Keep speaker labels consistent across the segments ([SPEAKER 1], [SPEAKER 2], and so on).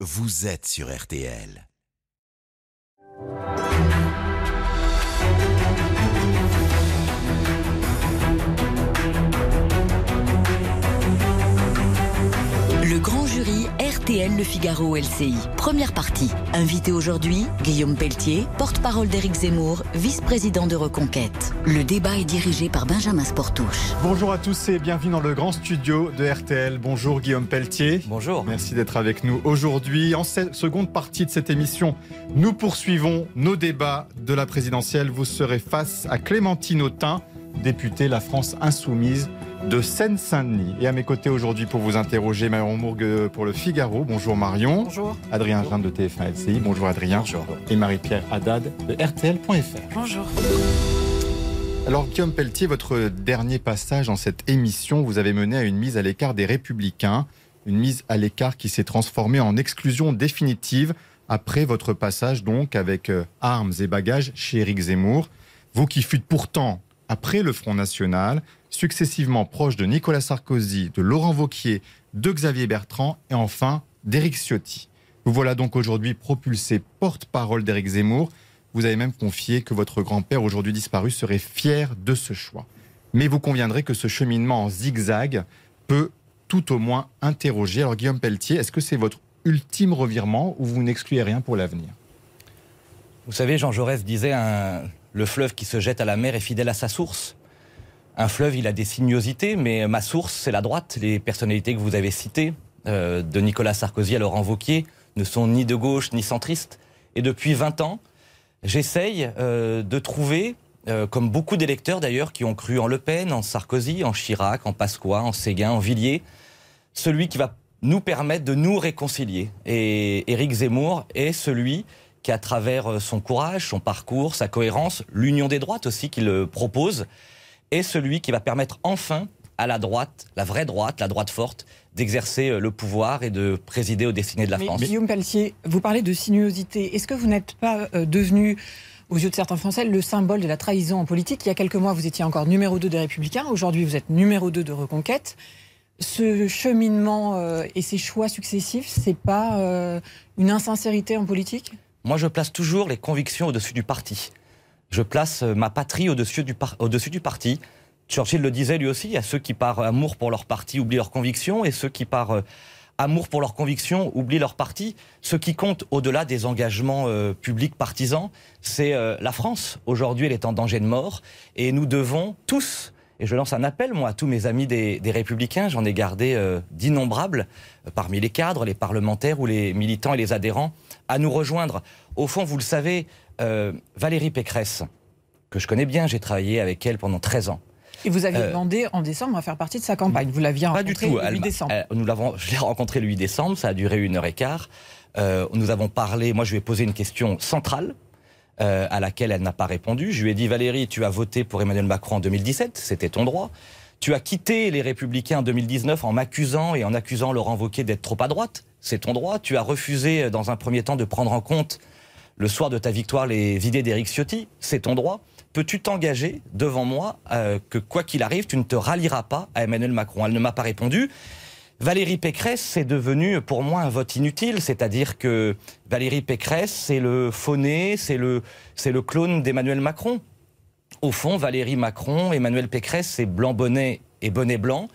[SPEAKER 1] vous êtes sur RTL.
[SPEAKER 2] RTL Le Figaro LCI. Première partie. Invité aujourd'hui, Guillaume Pelletier, porte-parole d'Éric Zemmour, vice-président de Reconquête. Le débat est dirigé par Benjamin Sportouche.
[SPEAKER 3] Bonjour à tous et bienvenue dans le grand studio de RTL. Bonjour Guillaume Pelletier.
[SPEAKER 4] Bonjour.
[SPEAKER 3] Merci d'être avec nous aujourd'hui. En cette seconde partie de cette émission, nous poursuivons nos débats de la présidentielle. Vous serez face à Clémentine Autain, députée La France Insoumise de Seine-Saint-Denis. Et à mes côtés aujourd'hui pour vous interroger, Marion Mourgue pour le Figaro. Bonjour Marion.
[SPEAKER 5] Bonjour.
[SPEAKER 3] Adrien Jean de TF1 LCI. Bonjour Adrien.
[SPEAKER 4] Bonjour.
[SPEAKER 3] Et Marie-Pierre Haddad de RTL.fr.
[SPEAKER 5] Bonjour.
[SPEAKER 3] Alors Guillaume Pelletier, votre dernier passage dans cette émission, vous avez mené à une mise à l'écart des Républicains, une mise à l'écart qui s'est transformée en exclusion définitive après votre passage donc avec euh, armes et bagages chez Éric Zemmour. Vous qui fûtes pourtant, après le Front National, successivement proche de Nicolas Sarkozy, de Laurent Vauquier, de Xavier Bertrand et enfin d'Éric Ciotti. Vous voilà donc aujourd'hui propulsé porte-parole d'Éric Zemmour. Vous avez même confié que votre grand-père, aujourd'hui disparu, serait fier de ce choix. Mais vous conviendrez que ce cheminement en zigzag peut tout au moins interroger. Alors Guillaume Pelletier, est-ce que c'est votre ultime revirement ou vous n'excluez rien pour l'avenir?
[SPEAKER 4] Vous savez, Jean Jaurès disait un... le fleuve qui se jette à la mer est fidèle à sa source. Un fleuve, il a des sinuosités, mais ma source, c'est la droite. Les personnalités que vous avez citées, euh, de Nicolas Sarkozy à Laurent Vauquier, ne sont ni de gauche ni centristes. Et depuis 20 ans, j'essaye euh, de trouver, euh, comme beaucoup d'électeurs d'ailleurs, qui ont cru en Le Pen, en Sarkozy, en Chirac, en Pasqua, en Séguin, en Villiers, celui qui va nous permettre de nous réconcilier. Et Éric Zemmour est celui qui, à travers son courage, son parcours, sa cohérence, l'union des droites aussi qu'il propose, est celui qui va permettre enfin à la droite, la vraie droite, la droite forte, d'exercer euh, le pouvoir et de présider aux destinées de la
[SPEAKER 5] Mais
[SPEAKER 4] France.
[SPEAKER 5] Guillaume Pelletier, vous parlez de sinuosité. Est-ce que vous n'êtes pas euh, devenu, aux yeux de certains Français, le symbole de la trahison en politique? Il y a quelques mois, vous étiez encore numéro 2 des Républicains. Aujourd'hui, vous êtes numéro 2 de Reconquête. Ce cheminement euh, et ces choix successifs, c'est pas une insincérité en politique?
[SPEAKER 4] Moi, je place toujours les convictions au-dessus du parti. Je place euh, ma patrie au-dessus du, parti. Churchill le disait lui aussi, il y a ceux qui par amour pour leur parti oublient leurs convictions et ceux qui par euh, amour pour leurs convictions oublient leur parti. Ce qui compte au-delà des engagements euh, publics partisans, c'est euh, la France. Aujourd'hui, elle est en danger de mort et nous devons tous, et je lance un appel moi à tous mes amis des, des républicains, j'en ai gardé euh, d'innombrables euh, parmi les cadres, les parlementaires ou les militants et les adhérents, à nous rejoindre. Au fond, vous le savez, euh, Valérie Pécresse, que je connais bien, j'ai travaillé avec elle pendant 13 ans.
[SPEAKER 5] Et vous aviez
[SPEAKER 4] Euh,
[SPEAKER 5] demandé en décembre à faire partie de sa campagne. Vous l'aviez
[SPEAKER 4] Pas
[SPEAKER 5] rencontré
[SPEAKER 4] du tout.
[SPEAKER 5] le
[SPEAKER 4] Elle
[SPEAKER 5] 8
[SPEAKER 4] m'a-
[SPEAKER 5] décembre.
[SPEAKER 4] elle- nous l'avons, je l'ai rencontré le 8 décembre, ça a duré une heure et quart. Euh, nous avons parlé, moi je lui ai posé une question centrale euh, à laquelle elle n'a pas répondu. Je lui ai dit Valérie, tu as voté pour Emmanuel Macron en 2017, c'était ton droit. Tu as quitté les Républicains en 2019 en m'accusant et en accusant Laurent Wauquiez d'être trop à droite, c'est ton droit. Tu as refusé euh, dans un premier temps de prendre en compte le soir de ta victoire les idées d'Éric Ciotti, c'est ton droit. Peux-tu t'engager devant moi euh, que quoi qu'il arrive, tu ne te rallieras pas à Emmanuel Macron? Elle ne m'a pas répondu. Valérie Pécresse, c'est devenu pour moi un vote inutile, c'est-à-dire que Valérie Pécresse, c'est le fauné, c'est le, le clone d'Emmanuel Macron. Au fond, Valérie Macron, Emmanuel Pécresse, c'est blanc bonnet et bonnet blanc.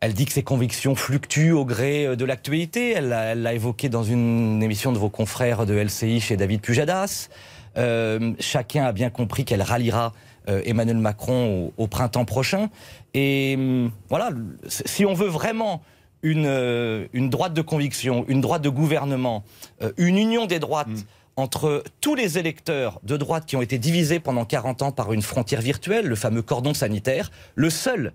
[SPEAKER 4] Elle dit que ses convictions fluctuent au gré euh, de l'actualité. Elle l'a évoqué dans une émission de vos confrères de LCI chez David Pujadas. Euh, chacun a bien compris qu'elle ralliera euh, Emmanuel Macron au, au printemps prochain. Et hum, voilà, si on veut vraiment une, euh, une droite de conviction, une droite de gouvernement, euh, une union des droites entre tous les électeurs de droite qui ont été divisés pendant 40 ans par une frontière virtuelle, le fameux cordon sanitaire, le seul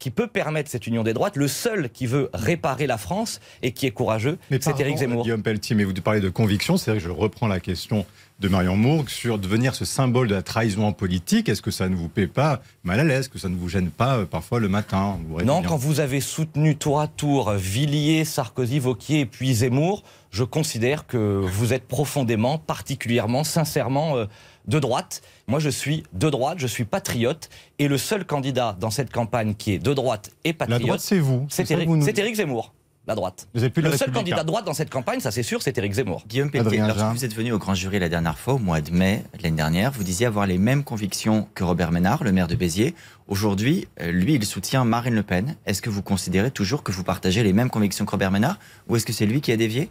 [SPEAKER 4] qui peut permettre cette union des droites, le seul qui veut réparer la France et qui est courageux, c'est Éric Zemmour.
[SPEAKER 3] Guillaume Pelletier, mais vous parlez de conviction, c'est vrai que je reprends la question de Marion Mourgue sur devenir ce symbole de la trahison en politique. Est-ce que ça ne vous paie pas mal à l'aise, que ça ne vous gêne pas euh, parfois le matin
[SPEAKER 4] Non, quand vous avez soutenu tour à tour Villiers, Sarkozy, Vauquier et puis Zemmour, je considère que vous êtes profondément, particulièrement, sincèrement euh, de droite. Moi, je suis de droite, je suis patriote, et le seul candidat dans cette campagne qui est de droite et
[SPEAKER 3] La
[SPEAKER 4] patriote,
[SPEAKER 3] droite, c'est vous.
[SPEAKER 4] c'est Éric,
[SPEAKER 3] vous nous
[SPEAKER 4] c'est Éric Zemmour. la droite.
[SPEAKER 3] Vous êtes plus
[SPEAKER 4] Le seul candidat de droite dans cette campagne, ça c'est sûr, c'est Éric Zemmour.
[SPEAKER 6] Guillaume Pelletier, lorsque vous êtes venu au grand jury la dernière fois, au mois de mai de l'année dernière, vous disiez avoir les mêmes convictions que Robert Ménard, le maire de Béziers. Aujourd'hui, euh, lui, il soutient Marine Le Pen. Est-ce que vous considérez toujours que vous partagez les mêmes convictions que Robert Ménard ou est-ce que c'est lui qui a dévié?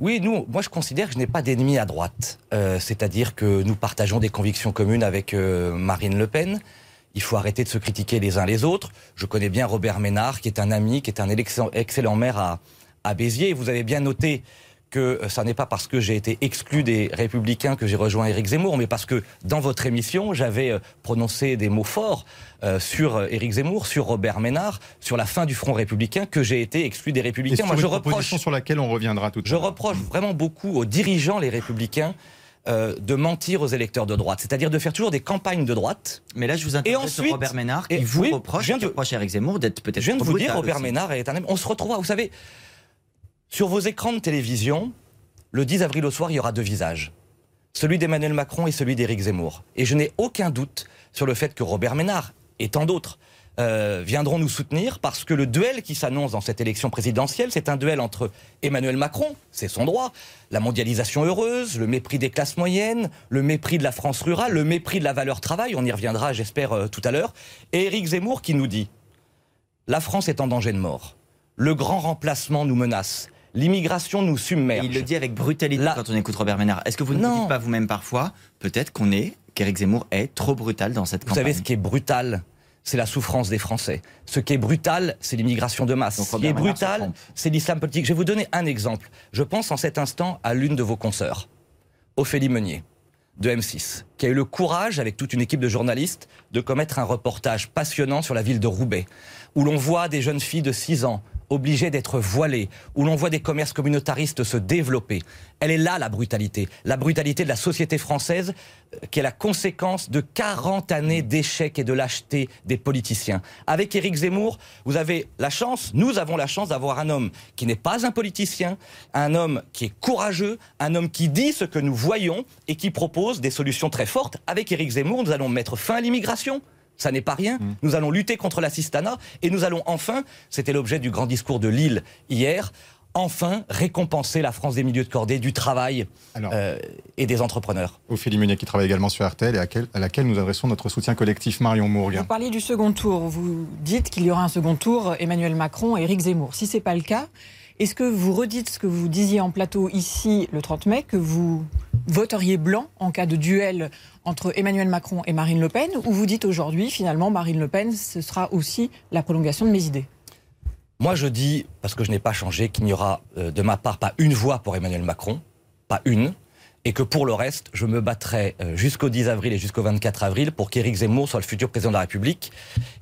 [SPEAKER 4] Oui, nous, moi je considère que je n'ai pas d'ennemis à droite. Euh, C'est-à-dire que nous partageons des convictions communes avec euh, Marine Le Pen. Il faut arrêter de se critiquer les uns les autres. Je connais bien Robert Ménard, qui est un ami, qui est un excellent, maire à, à Béziers. Vous avez bien noté que euh, ça n'est pas parce que j'ai été exclu des Républicains que j'ai rejoint Éric Zemmour, mais parce que dans votre émission, j'avais euh, prononcé des mots forts euh, sur euh, Éric Zemmour, sur Robert Ménard, sur la fin du Front républicain, que j'ai été exclu des
[SPEAKER 3] Et
[SPEAKER 4] Républicains.
[SPEAKER 3] sur
[SPEAKER 4] Moi,
[SPEAKER 3] une
[SPEAKER 4] je
[SPEAKER 3] proposition
[SPEAKER 4] reproche
[SPEAKER 3] sur laquelle on reviendra tout à
[SPEAKER 4] je
[SPEAKER 3] l'heure.
[SPEAKER 4] reproche vraiment beaucoup aux dirigeants, les républicains, euh, de mentir aux électeurs de droite. C'est-à-dire de faire toujours des campagnes de droite.
[SPEAKER 6] Mais là, je vous interroge
[SPEAKER 4] ensuite-
[SPEAKER 6] sur Robert Ménard qui
[SPEAKER 4] et-
[SPEAKER 6] vous
[SPEAKER 4] oui,
[SPEAKER 6] reproche,
[SPEAKER 4] je viens
[SPEAKER 6] qui
[SPEAKER 4] de-
[SPEAKER 6] reproche Eric Zemmour d'être peut-être
[SPEAKER 4] Je viens de vous dire, Robert
[SPEAKER 6] aussi.
[SPEAKER 4] Ménard est un. On se retrouvera, vous savez, sur vos écrans de télévision, le 10 avril au soir, il y aura deux visages. Celui d'Emmanuel Macron et celui d'Éric Zemmour. Et je n'ai aucun doute sur le fait que Robert Ménard et tant d'autres euh, viendront nous soutenir parce que le duel qui s'annonce dans cette élection présidentielle, c'est un duel entre Emmanuel Macron, c'est son droit, la mondialisation heureuse, le mépris des classes moyennes, le mépris de la France rurale, le mépris de la valeur travail, on y reviendra j'espère euh, tout à l'heure, et Éric Zemmour qui nous dit la France est en danger de mort. Le grand remplacement nous menace. L'immigration nous submerge.
[SPEAKER 6] il le dit avec brutalité quand on écoute Robert Ménard. Est-ce que vous ne vous
[SPEAKER 4] Non.
[SPEAKER 6] dites pas vous-même parfois, peut-être qu'on est, qu'Éric Zemmour est trop brutal dans cette
[SPEAKER 4] Vous
[SPEAKER 6] campagne
[SPEAKER 4] savez, ce qui est brutal, c'est la souffrance des Français. Ce qui est brutal, c'est l'immigration de masse. Ce qui est brutal, c'est l'islam politique. Je vais vous donner un exemple. Je pense en cet instant à l'une de vos consoeurs, Ophélie Meunier, de M6, qui a eu le courage, avec toute une équipe de journalistes, de commettre un reportage passionnant sur la ville de Roubaix, où l'on voit des jeunes filles de 6 ans obligées d'être voilées, où l'on voit des commerces communautaristes se développer. Elle est là, la brutalité. La brutalité de la société française, euh, qui est la conséquence de 40 années d'échecs et de lâcheté des politiciens. Avec Éric Zemmour, vous avez la chance, nous avons la chance d'avoir un homme qui n'est pas un politicien, un homme qui est courageux, un homme qui dit ce que nous voyons et qui propose des solutions très fortes. Avec Éric Zemmour, nous allons mettre fin à l'immigration. Ça n'est pas rien. Nous allons lutter contre l'assistanat et nous allons enfin, c'était l'objet du grand discours de Lille hier, enfin récompenser la France des milieux de cordée, du travail
[SPEAKER 3] Alors,
[SPEAKER 4] euh, et des entrepreneurs.
[SPEAKER 3] Ophélie Meunier qui travaille également sur RTL et à, quel- à laquelle nous adressons notre soutien collectif Marion Mourgue.
[SPEAKER 5] Vous parliez du second tour. Vous dites qu'il y aura un second tour Emmanuel Macron et Éric Zemmour. Si ce n'est pas le cas, est-ce que vous redites ce que vous disiez en plateau ici le 30 mai, que vous voteriez blanc en cas de duel entre Emmanuel Macron et Marine Le Pen, ou vous dites aujourd'hui, finalement, Marine Le Pen, ce sera aussi la prolongation de mes idées
[SPEAKER 4] Moi, je dis, parce que je n'ai pas changé, qu'il n'y aura euh, de ma part pas une voix pour Emmanuel Macron, pas une, et que pour le reste, je me battrai euh, jusqu'au 10 avril et jusqu'au 24 avril pour qu'Éric Zemmour soit le futur président de la République.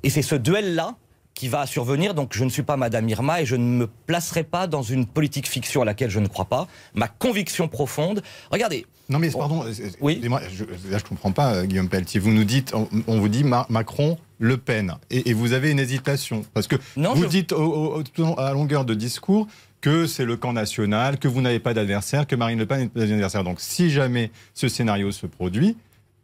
[SPEAKER 4] Et c'est ce duel-là qui va survenir. Donc, je ne suis pas Madame Irma et je ne me placerai pas dans une politique fiction à laquelle je ne crois pas. Ma conviction profonde. Regardez,
[SPEAKER 3] Non mais pardon, euh,
[SPEAKER 4] Oui.
[SPEAKER 3] excusez-moi, je, là je comprends pas euh, Guillaume Pelletier. Vous nous dites, on, on vous dit Ma- Macron, Le Pen, et, et vous avez une hésitation parce que
[SPEAKER 4] Non,
[SPEAKER 3] vous
[SPEAKER 4] je-
[SPEAKER 3] dites au- au- à longueur de discours que c'est le camp national, que vous n'avez pas d'adversaire, que Marine Le Pen n'est pas d'adversaire. Donc si jamais ce scénario se produit,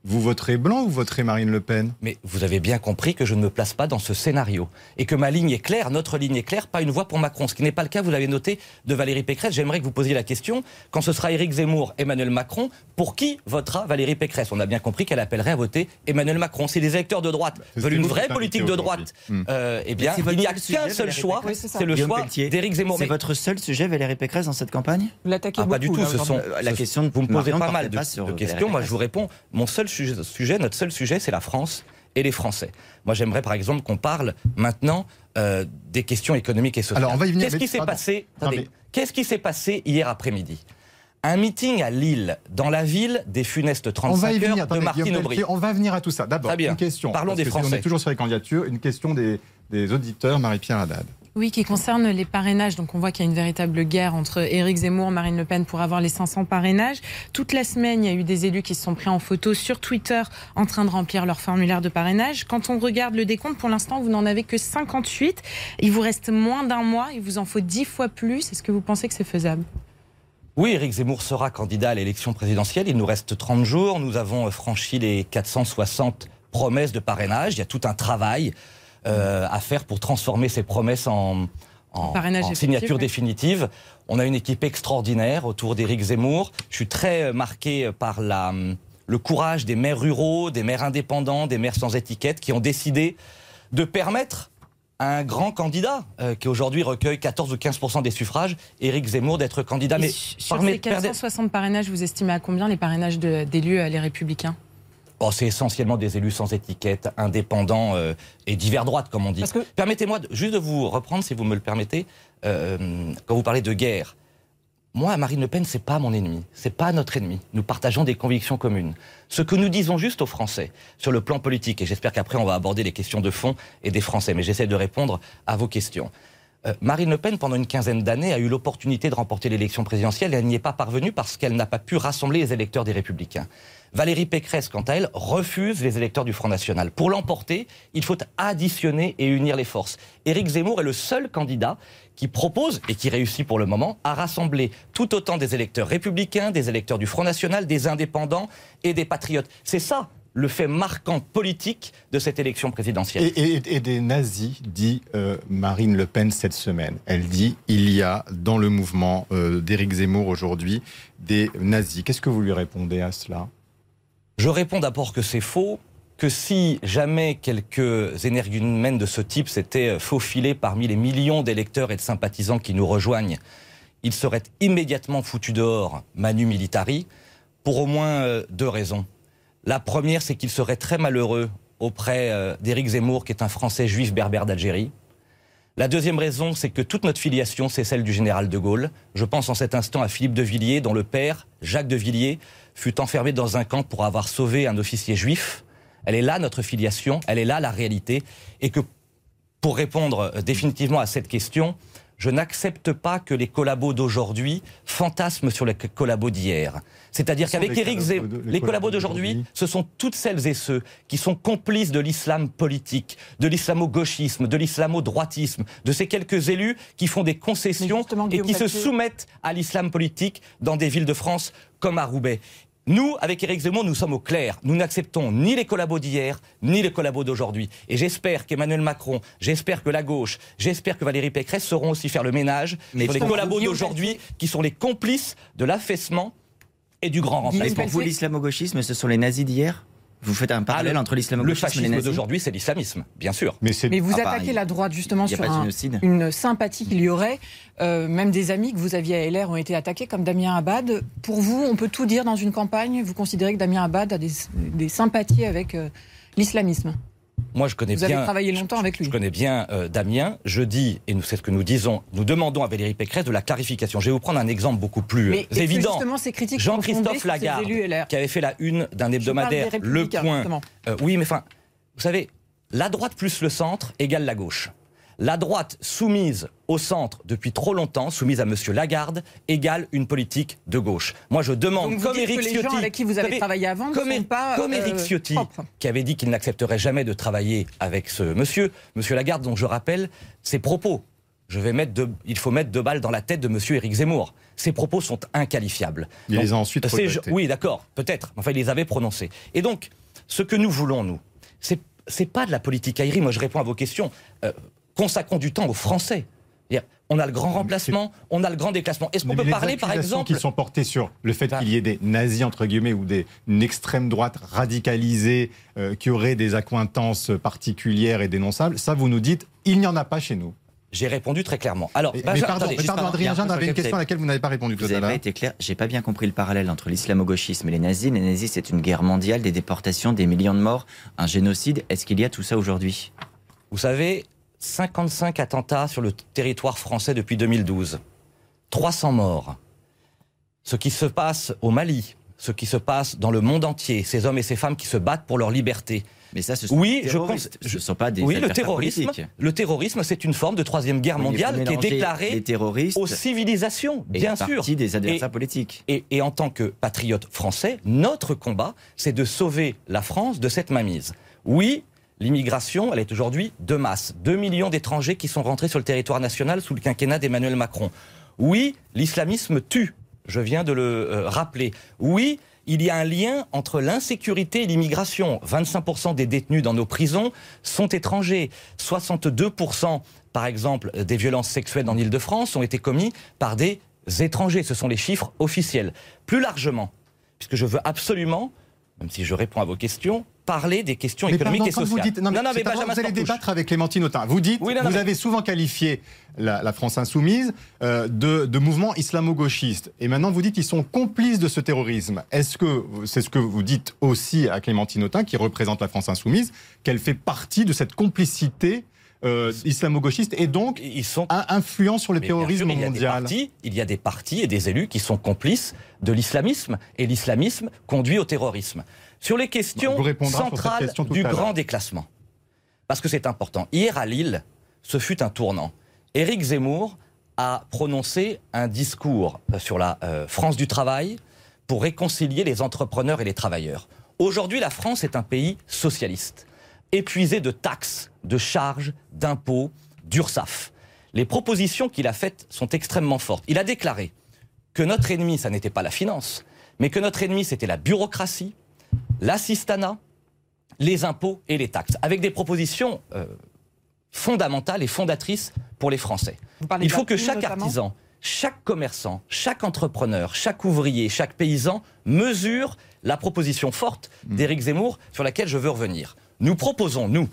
[SPEAKER 3] vous voterez blanc ou vous voterez Marine Le Pen?
[SPEAKER 4] Mais vous avez bien compris que je ne me place pas dans ce scénario. Et que ma ligne est claire, notre ligne est claire, pas une voix pour Macron. Ce qui n'est pas le cas, vous l'avez noté, de Valérie Pécresse. J'aimerais que vous posiez la question, quand ce sera Éric Zemmour, Emmanuel Macron, pour qui votera Valérie Pécresse? On a bien compris qu'elle appellerait à voter Emmanuel Macron. Si les électeurs de droite veulent une vraie politique de droite, euh, eh bien, il n'y a qu'un seul choix.
[SPEAKER 5] Oui, c'est
[SPEAKER 4] le
[SPEAKER 6] Guillaume
[SPEAKER 4] choix d'Éric Zemmour.
[SPEAKER 6] C'est votre seul sujet, Valérie Pécresse, dans cette campagne?
[SPEAKER 5] Vous l'attaquez
[SPEAKER 4] Ah, pas du tout,
[SPEAKER 5] là,
[SPEAKER 4] ce sont
[SPEAKER 6] la
[SPEAKER 4] ce-
[SPEAKER 6] question
[SPEAKER 4] Vous me posez pas mal de, questions. Moi, je vous réponds. Mon seul sujet, notre seul sujet, c'est la France et les Français. Moi, j'aimerais, par exemple, qu'on parle maintenant euh, des questions économiques et sociales.
[SPEAKER 3] Alors, on va y venir,
[SPEAKER 4] Qu'est-ce qui s'est passé
[SPEAKER 3] mais-
[SPEAKER 4] Qu'est-ce qui s'est passé hier après-midi? Un meeting à Lille, dans la ville des funestes 35
[SPEAKER 3] On va y
[SPEAKER 4] heures
[SPEAKER 3] venir.
[SPEAKER 4] de
[SPEAKER 3] Attendez,
[SPEAKER 4] Martine Aubry.
[SPEAKER 3] On va venir à tout ça. D'abord, une question.
[SPEAKER 4] Parlons des
[SPEAKER 3] si On
[SPEAKER 4] Français.
[SPEAKER 3] est toujours sur les candidatures. Une question des, des auditeurs, Marie-Pierre Haddad.
[SPEAKER 7] Oui, qui concerne les parrainages. Donc on voit qu'il y a une véritable guerre entre Éric Zemmour Marine Le Pen pour avoir les 500 parrainages. Toute la semaine, il y a eu des élus qui se sont pris en photo sur Twitter en train de remplir leur formulaire de parrainage. Quand on regarde le décompte, pour l'instant, vous n'en avez que 58. Il vous reste moins d'un mois, il vous en faut 10 fois plus. Est-ce que vous pensez que c'est faisable?
[SPEAKER 4] Oui, Éric Zemmour sera candidat à l'élection présidentielle. Il nous reste 30 jours. Nous avons franchi les 460 promesses de parrainage. Il y a tout un travail euh, à faire pour transformer ces promesses en, en, en signature
[SPEAKER 7] ouais.
[SPEAKER 4] définitive. On a une équipe extraordinaire autour d'Éric Zemmour. Je suis très euh, marqué par la, hum, le courage des maires ruraux, des maires indépendants, des maires sans étiquette qui ont décidé de permettre à un grand candidat euh, qui aujourd'hui recueille 14 ou 15 des suffrages, Éric Zemmour, d'être candidat.
[SPEAKER 7] Et
[SPEAKER 4] Mais
[SPEAKER 7] su- sur ces 460 parrainages, vous estimez à combien les parrainages d'élus euh, les Républicains?
[SPEAKER 4] C'est essentiellement des élus sans étiquette, indépendants euh, et divers droite, comme on dit.
[SPEAKER 5] Que-
[SPEAKER 4] Permettez-moi juste de vous reprendre, si vous me le permettez, euh, quand vous parlez de guerre. Moi, Marine Le Pen, c'est pas mon ennemi, c'est pas notre ennemi. Nous partageons des convictions communes. Ce que nous disons juste aux Français sur le plan politique, et j'espère qu'après on va aborder les questions de fond et des Français, mais j'essaie de répondre à vos questions. Euh, Marine Le Pen, pendant une quinzaine d'années, a eu l'opportunité de remporter l'élection présidentielle et elle n'y est pas parvenue parce qu'elle n'a pas pu rassembler les électeurs des Républicains. Valérie Pécresse, quant à elle, refuse les électeurs du Front National. Pour l'emporter, il faut additionner et unir les forces. Éric Zemmour est le seul candidat qui propose, et qui réussit pour le moment, à rassembler tout autant des électeurs républicains, des électeurs du Front National, des indépendants et des patriotes. C'est ça le fait marquant politique de cette élection présidentielle.
[SPEAKER 3] Et, et- et des nazis, dit euh, Marine Le Pen cette semaine. Elle dit il y a dans le mouvement euh, d'Éric Zemmour aujourd'hui des nazis. Qu'est-ce que vous lui répondez à cela?
[SPEAKER 4] Je réponds d'abord que c'est faux, que si jamais quelques énergumènes de ce type s'étaient faufilés parmi les millions d'électeurs et de sympathisants qui nous rejoignent, ils seraient immédiatement foutus dehors, manu militari, pour au moins euh, deux raisons. La première, c'est qu'ils seraient très malheureux auprès euh, d'Éric Zemmour, qui est un Français juif berbère d'Algérie. La deuxième raison, c'est que toute notre filiation, c'est celle du général de Gaulle. Je pense en cet instant à Philippe de Villiers, dont le père, Jacques de Villiers, fut enfermé dans un camp pour avoir sauvé un officier juif. Elle est là, notre filiation, elle est là, la réalité. Et que, pour répondre euh, définitivement à cette question, je n'accepte pas que les collabos d'aujourd'hui fantasment sur les collabos d'hier. C'est-à-dire qu'avec Éric
[SPEAKER 3] collabos
[SPEAKER 4] Zemmour,
[SPEAKER 3] les
[SPEAKER 4] les
[SPEAKER 3] collabos
[SPEAKER 4] d'aujourd'hui, ce sont toutes celles et ceux qui sont complices de l'islam politique, de l'islamo-gauchisme, de l'islamo-droitisme, de ces quelques élus qui font des concessions et qui se soumettent à l'islam politique dans des villes de France comme à Roubaix. Nous, avec Éric Zemmour, nous sommes au clair. Nous n'acceptons ni les collabos d'hier, ni les collabos d'aujourd'hui. Et j'espère qu'Emmanuel Macron, j'espère que la gauche, j'espère que Valérie Pécresse sauront aussi faire le ménage
[SPEAKER 6] Mais
[SPEAKER 4] sur les collabos d'aujourd'hui qui sont les complices de l'affaissement et du grand remplacement.
[SPEAKER 6] pour vous, l'islamo-gauchisme, ce sont les nazis d'hier? Vous faites un parallèle
[SPEAKER 4] Ah, le-
[SPEAKER 6] entre
[SPEAKER 4] Le
[SPEAKER 6] l'islamo-gauchisme et les
[SPEAKER 4] fascisme
[SPEAKER 6] nazis
[SPEAKER 4] d'aujourd'hui, c'est l'islamisme, bien sûr.
[SPEAKER 3] Mais
[SPEAKER 5] vous
[SPEAKER 6] Ah
[SPEAKER 5] attaquez la droite justement sur un- une sympathie qu'il y aurait. Euh, même des amis que vous aviez à LR ont été attaqués, comme Damien Abad. Pour vous, on peut tout dire dans une campagne? Vous considérez que Damien Abad a des, des sympathies avec euh, l'islamisme?
[SPEAKER 4] Moi, je connais
[SPEAKER 5] Vous
[SPEAKER 4] bien.
[SPEAKER 5] avez travaillé longtemps avec lui.
[SPEAKER 4] Je connais bien euh, Damien. Je dis, et c'est ce que nous disons, nous demandons à Valérie Pécresse de la clarification. Je vais vous prendre un exemple beaucoup plus
[SPEAKER 5] Mais
[SPEAKER 4] euh, évident.
[SPEAKER 5] justement ces critiques sont fondées
[SPEAKER 4] Jean-Christophe Lagarde, qui avait fait la une d'un hebdomadaire, Le Point. Euh, oui, mais enfin, vous savez, la droite plus le centre égale la gauche. La droite soumise au centre depuis trop longtemps, soumise à M. Lagarde, égale une politique de gauche. Moi, je demande,
[SPEAKER 5] Donc vous
[SPEAKER 4] comme
[SPEAKER 5] dites
[SPEAKER 4] Éric
[SPEAKER 5] que les
[SPEAKER 4] Ciotti,
[SPEAKER 5] gens avec qui vous avez travaillé avant ne
[SPEAKER 4] comme,
[SPEAKER 5] sont pas
[SPEAKER 4] comme
[SPEAKER 5] euh,
[SPEAKER 4] Éric Ciotti, qui avait dit qu'il n'accepterait jamais de travailler avec ce monsieur, monsieur Lagarde, dont je rappelle ses propos. Je vais mettre deux- il faut mettre deux balles dans la tête de monsieur Éric Zemmour. Ses propos sont inqualifiables.
[SPEAKER 3] Il les a ensuite regrettés.
[SPEAKER 4] Oui, d'accord, peut-être. Enfin, il les avait prononcés. Et donc, ce que nous voulons, nous, c'est c'est pas de la politique aérie. Moi, je réponds à vos questions. Euh, consacrons du temps aux Français. On a le grand remplacement, on a le grand déclassement. Est-ce qu'on
[SPEAKER 3] Mais
[SPEAKER 4] peut parler, par exemple,
[SPEAKER 3] qui sont portées sur le fait
[SPEAKER 4] Enfin-
[SPEAKER 3] qu'il y ait des nazis entre guillemets ou des une extrême droite radicalisée euh, qui aurait des accointances particulières et dénonçables, ça vous nous dites il n'y en a pas chez nous.
[SPEAKER 4] J'ai répondu très clairement. Alors,
[SPEAKER 3] Et-
[SPEAKER 4] Benjamin,
[SPEAKER 3] mais pardon,
[SPEAKER 4] attendez,
[SPEAKER 3] mais pardon, Adrien avait une question à laquelle vous n'avez pas répondu tout à l'heure.
[SPEAKER 6] pas été clair. J'ai pas bien compris le parallèle entre l'islamo-gauchisme et les nazis. Les nazis, c'est une guerre mondiale, des déportations, des millions de morts, un génocide. Est-ce qu'il y a tout ça aujourd'hui?
[SPEAKER 4] Vous savez, 55 attentats sur le territoire français depuis 2012. 300 morts. Ce qui se passe au Mali, ce qui se passe dans le monde entier, ces hommes et ces femmes qui se battent pour leur liberté.
[SPEAKER 6] Mais ça, ce sont
[SPEAKER 4] Oui,
[SPEAKER 6] des
[SPEAKER 4] je pense-
[SPEAKER 6] Ce ne sont pas des
[SPEAKER 4] oui, le terrorisme,
[SPEAKER 6] politiques.
[SPEAKER 4] le terrorisme, c'est une forme de troisième guerre mondiale qui est déclarée
[SPEAKER 6] Les terroristes
[SPEAKER 4] aux civilisations, bien sûr.
[SPEAKER 6] des adversaires
[SPEAKER 4] Et-
[SPEAKER 6] politiques.
[SPEAKER 4] Et, et en tant que patriote français, notre combat, c'est de sauver la France de cette mainmise. Oui, l'immigration, elle est aujourd'hui de masse. 2 millions d'étrangers qui sont rentrés sur le territoire national sous le quinquennat d'Emmanuel Macron. Oui, l'islamisme tue. Je viens de le euh, rappeler. Oui, il y a un lien entre l'insécurité et l'immigration. 25% des détenus dans nos prisons sont étrangers. 62% par exemple, des violences sexuelles en Ile-de-France ont été commis par des étrangers. Ce sont les chiffres officiels. Plus largement, puisque je veux absolument, même si je réponds à vos questions, parler des questions
[SPEAKER 3] Mais
[SPEAKER 4] économiques
[SPEAKER 3] pardon,
[SPEAKER 4] et sociales.
[SPEAKER 3] vous dites, non, mais
[SPEAKER 4] Benjamin
[SPEAKER 3] pas- vous allez débattre avec Clémentine Autain. Vous dites,
[SPEAKER 4] Oui, non, non,
[SPEAKER 3] vous
[SPEAKER 4] mais-
[SPEAKER 3] avez souvent qualifié la, la France insoumise euh, de, de mouvement islamo-gauchiste. Et maintenant, vous dites qu'ils sont complices de ce terrorisme. Est-ce que c'est ce que vous dites aussi à Clémentine Autain, qui représente la France insoumise, qu'elle fait partie de cette complicité euh, islamo-gauchiste et donc
[SPEAKER 4] Ils sont
[SPEAKER 3] un influent sur le
[SPEAKER 4] Mais
[SPEAKER 3] terrorisme
[SPEAKER 4] sûr, il y a des
[SPEAKER 3] mondial
[SPEAKER 4] partis- il y a des partis et des élus qui sont complices de l'islamisme. Et l'islamisme conduit au terrorisme. Sur les questions
[SPEAKER 3] cette
[SPEAKER 4] centrales
[SPEAKER 3] question
[SPEAKER 4] du grand déclassement. Parce que c'est important. Hier à Lille, ce fut un tournant. Éric Zemmour a prononcé un discours euh, sur la euh, France du travail pour réconcilier les entrepreneurs et les travailleurs. Aujourd'hui, la France est un pays socialiste, épuisé de taxes, de charges, d'impôts, d'URSAF. Les propositions qu'il a faites sont extrêmement fortes. Il a déclaré que notre ennemi, ça n'était pas la finance, mais que notre ennemi, c'était la bureaucratie, l'assistanat, les impôts et les taxes, avec des propositions euh, fondamentales et fondatrices pour les Français. Il faut que chaque artisan, chaque commerçant, chaque entrepreneur, chaque ouvrier, chaque paysan mesure la proposition forte
[SPEAKER 3] Mm.
[SPEAKER 4] d'Éric Zemmour sur laquelle je veux revenir. Nous proposons, nous,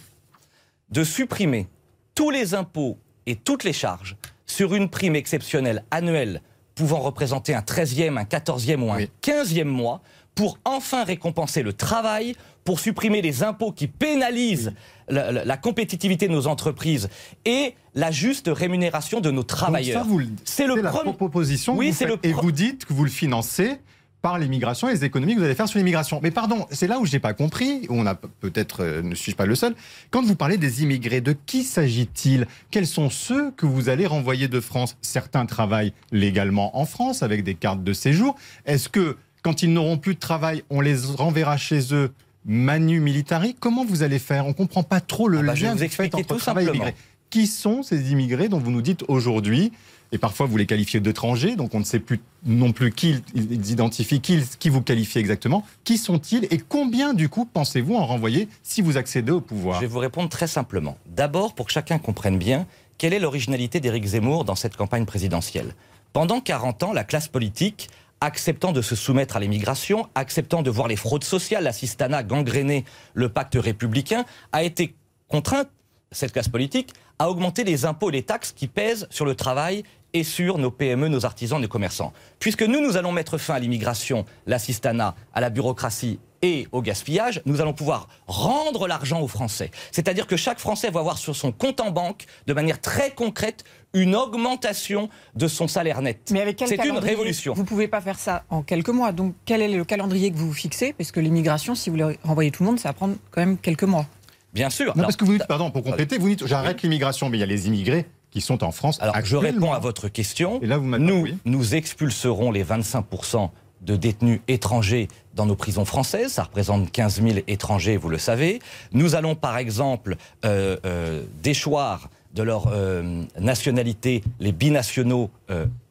[SPEAKER 4] de supprimer tous les impôts et toutes les charges sur une prime exceptionnelle annuelle pouvant représenter un 13e, un 14e ou un
[SPEAKER 3] Oui.
[SPEAKER 4] 15e mois pour enfin récompenser le travail, pour supprimer les impôts qui pénalisent la, la- la compétitivité de nos entreprises et la juste rémunération de nos travailleurs. C'est le
[SPEAKER 3] la
[SPEAKER 4] premier-
[SPEAKER 3] proposition
[SPEAKER 4] Oui, c'est le
[SPEAKER 3] et vous dites que vous le financez par l'immigration et les économies que vous allez faire sur l'immigration. Mais pardon, c'est là où je n'ai pas compris, où on a peut-être, euh, ne suis-je pas le seul. Quand vous parlez des immigrés, de qui s'agit-il? Quels sont ceux que vous allez renvoyer de France? Certains travaillent légalement en France avec des cartes de séjour. Est-ce que quand ils n'auront plus de travail, on les renverra chez eux manu militari Comment vous allez faire? On ne comprend pas trop le
[SPEAKER 4] Ah bah,
[SPEAKER 3] lien
[SPEAKER 4] vous
[SPEAKER 3] entre
[SPEAKER 4] tout
[SPEAKER 3] travail et immigré. Qui sont ces immigrés dont vous nous dites aujourd'hui et parfois vous les qualifiez d'étrangers, donc on ne sait plus non plus qui ils identifient, qui, qui vous qualifiez exactement. Qui sont-ils et combien du coup pensez-vous en renvoyer si vous accédez au pouvoir?
[SPEAKER 4] Je vais vous répondre très simplement. D'abord, pour que chacun comprenne bien, quelle est l'originalité d'Éric Zemmour dans cette campagne présidentielle? Pendant 40 ans, la classe politique, acceptant de se soumettre à l'immigration, acceptant de voir les fraudes sociales, l'assistanat gangréner le pacte républicain, a été contrainte, cette classe politique, à augmenter les impôts et les taxes qui pèsent sur le travail et sur nos PME, nos artisans, nos commerçants. Puisque nous, nous allons mettre fin à l'immigration, l'assistanat, à la bureaucratie et au gaspillage, nous allons pouvoir rendre l'argent aux Français. C'est-à-dire que chaque Français va avoir sur son compte en banque, de manière très concrète, une augmentation de son salaire net.
[SPEAKER 5] Mais avec quel
[SPEAKER 4] C'est une
[SPEAKER 5] calendrier
[SPEAKER 4] révolution.
[SPEAKER 5] Vous ne pouvez pas faire ça en quelques mois. Donc, quel est le calendrier que vous vous fixez Parce que l'immigration, si vous voulez renvoyer tout le monde, ça va prendre quand même quelques mois.
[SPEAKER 4] Bien sûr.
[SPEAKER 3] Non,
[SPEAKER 4] Alors,
[SPEAKER 3] parce que vous dites, pardon, pour compléter, vous dites j'arrête l'immigration, mais il y a les immigrés qui sont en France.
[SPEAKER 4] alors, je réponds à votre question.
[SPEAKER 3] Et là, vous
[SPEAKER 4] Nous,
[SPEAKER 3] oui.
[SPEAKER 4] nous expulserons les 25% de détenus étrangers dans nos prisons françaises. Ça représente 15 000 étrangers, vous le savez. Nous allons, par exemple, euh, euh, déchoir de leur euh, nationalité les binationaux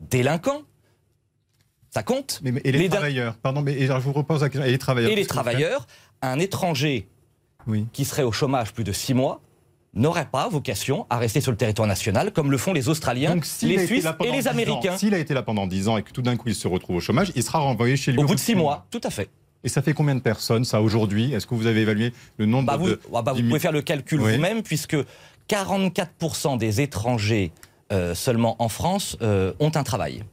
[SPEAKER 4] délinquants. Ça compte.
[SPEAKER 3] Mais- mais- et les, travailleurs, pardon, mais et je vous repose la question. Et les travailleurs
[SPEAKER 4] Et les travailleurs, un étranger
[SPEAKER 3] Oui.
[SPEAKER 4] qui serait au chômage plus de 6 mois n'aurait pas vocation à rester sur le territoire national comme le font les Australiens,
[SPEAKER 3] Donc,
[SPEAKER 4] les Suisses et les
[SPEAKER 3] 10 ans,
[SPEAKER 4] Américains.
[SPEAKER 3] S'il a été là pendant 10 ans et que tout d'un coup il se retrouve au chômage, il sera renvoyé chez lui
[SPEAKER 4] Au bout de 6 mois, tout à fait.
[SPEAKER 3] Et ça fait combien de personnes, ça, aujourd'hui? Est-ce que vous avez évalué le nombre
[SPEAKER 4] Bah, vous,
[SPEAKER 3] de.
[SPEAKER 4] ah bah, vous pouvez faire le calcul
[SPEAKER 3] Oui.
[SPEAKER 4] vous-même, puisque 44% des étrangers euh, seulement en France euh, ont un travail.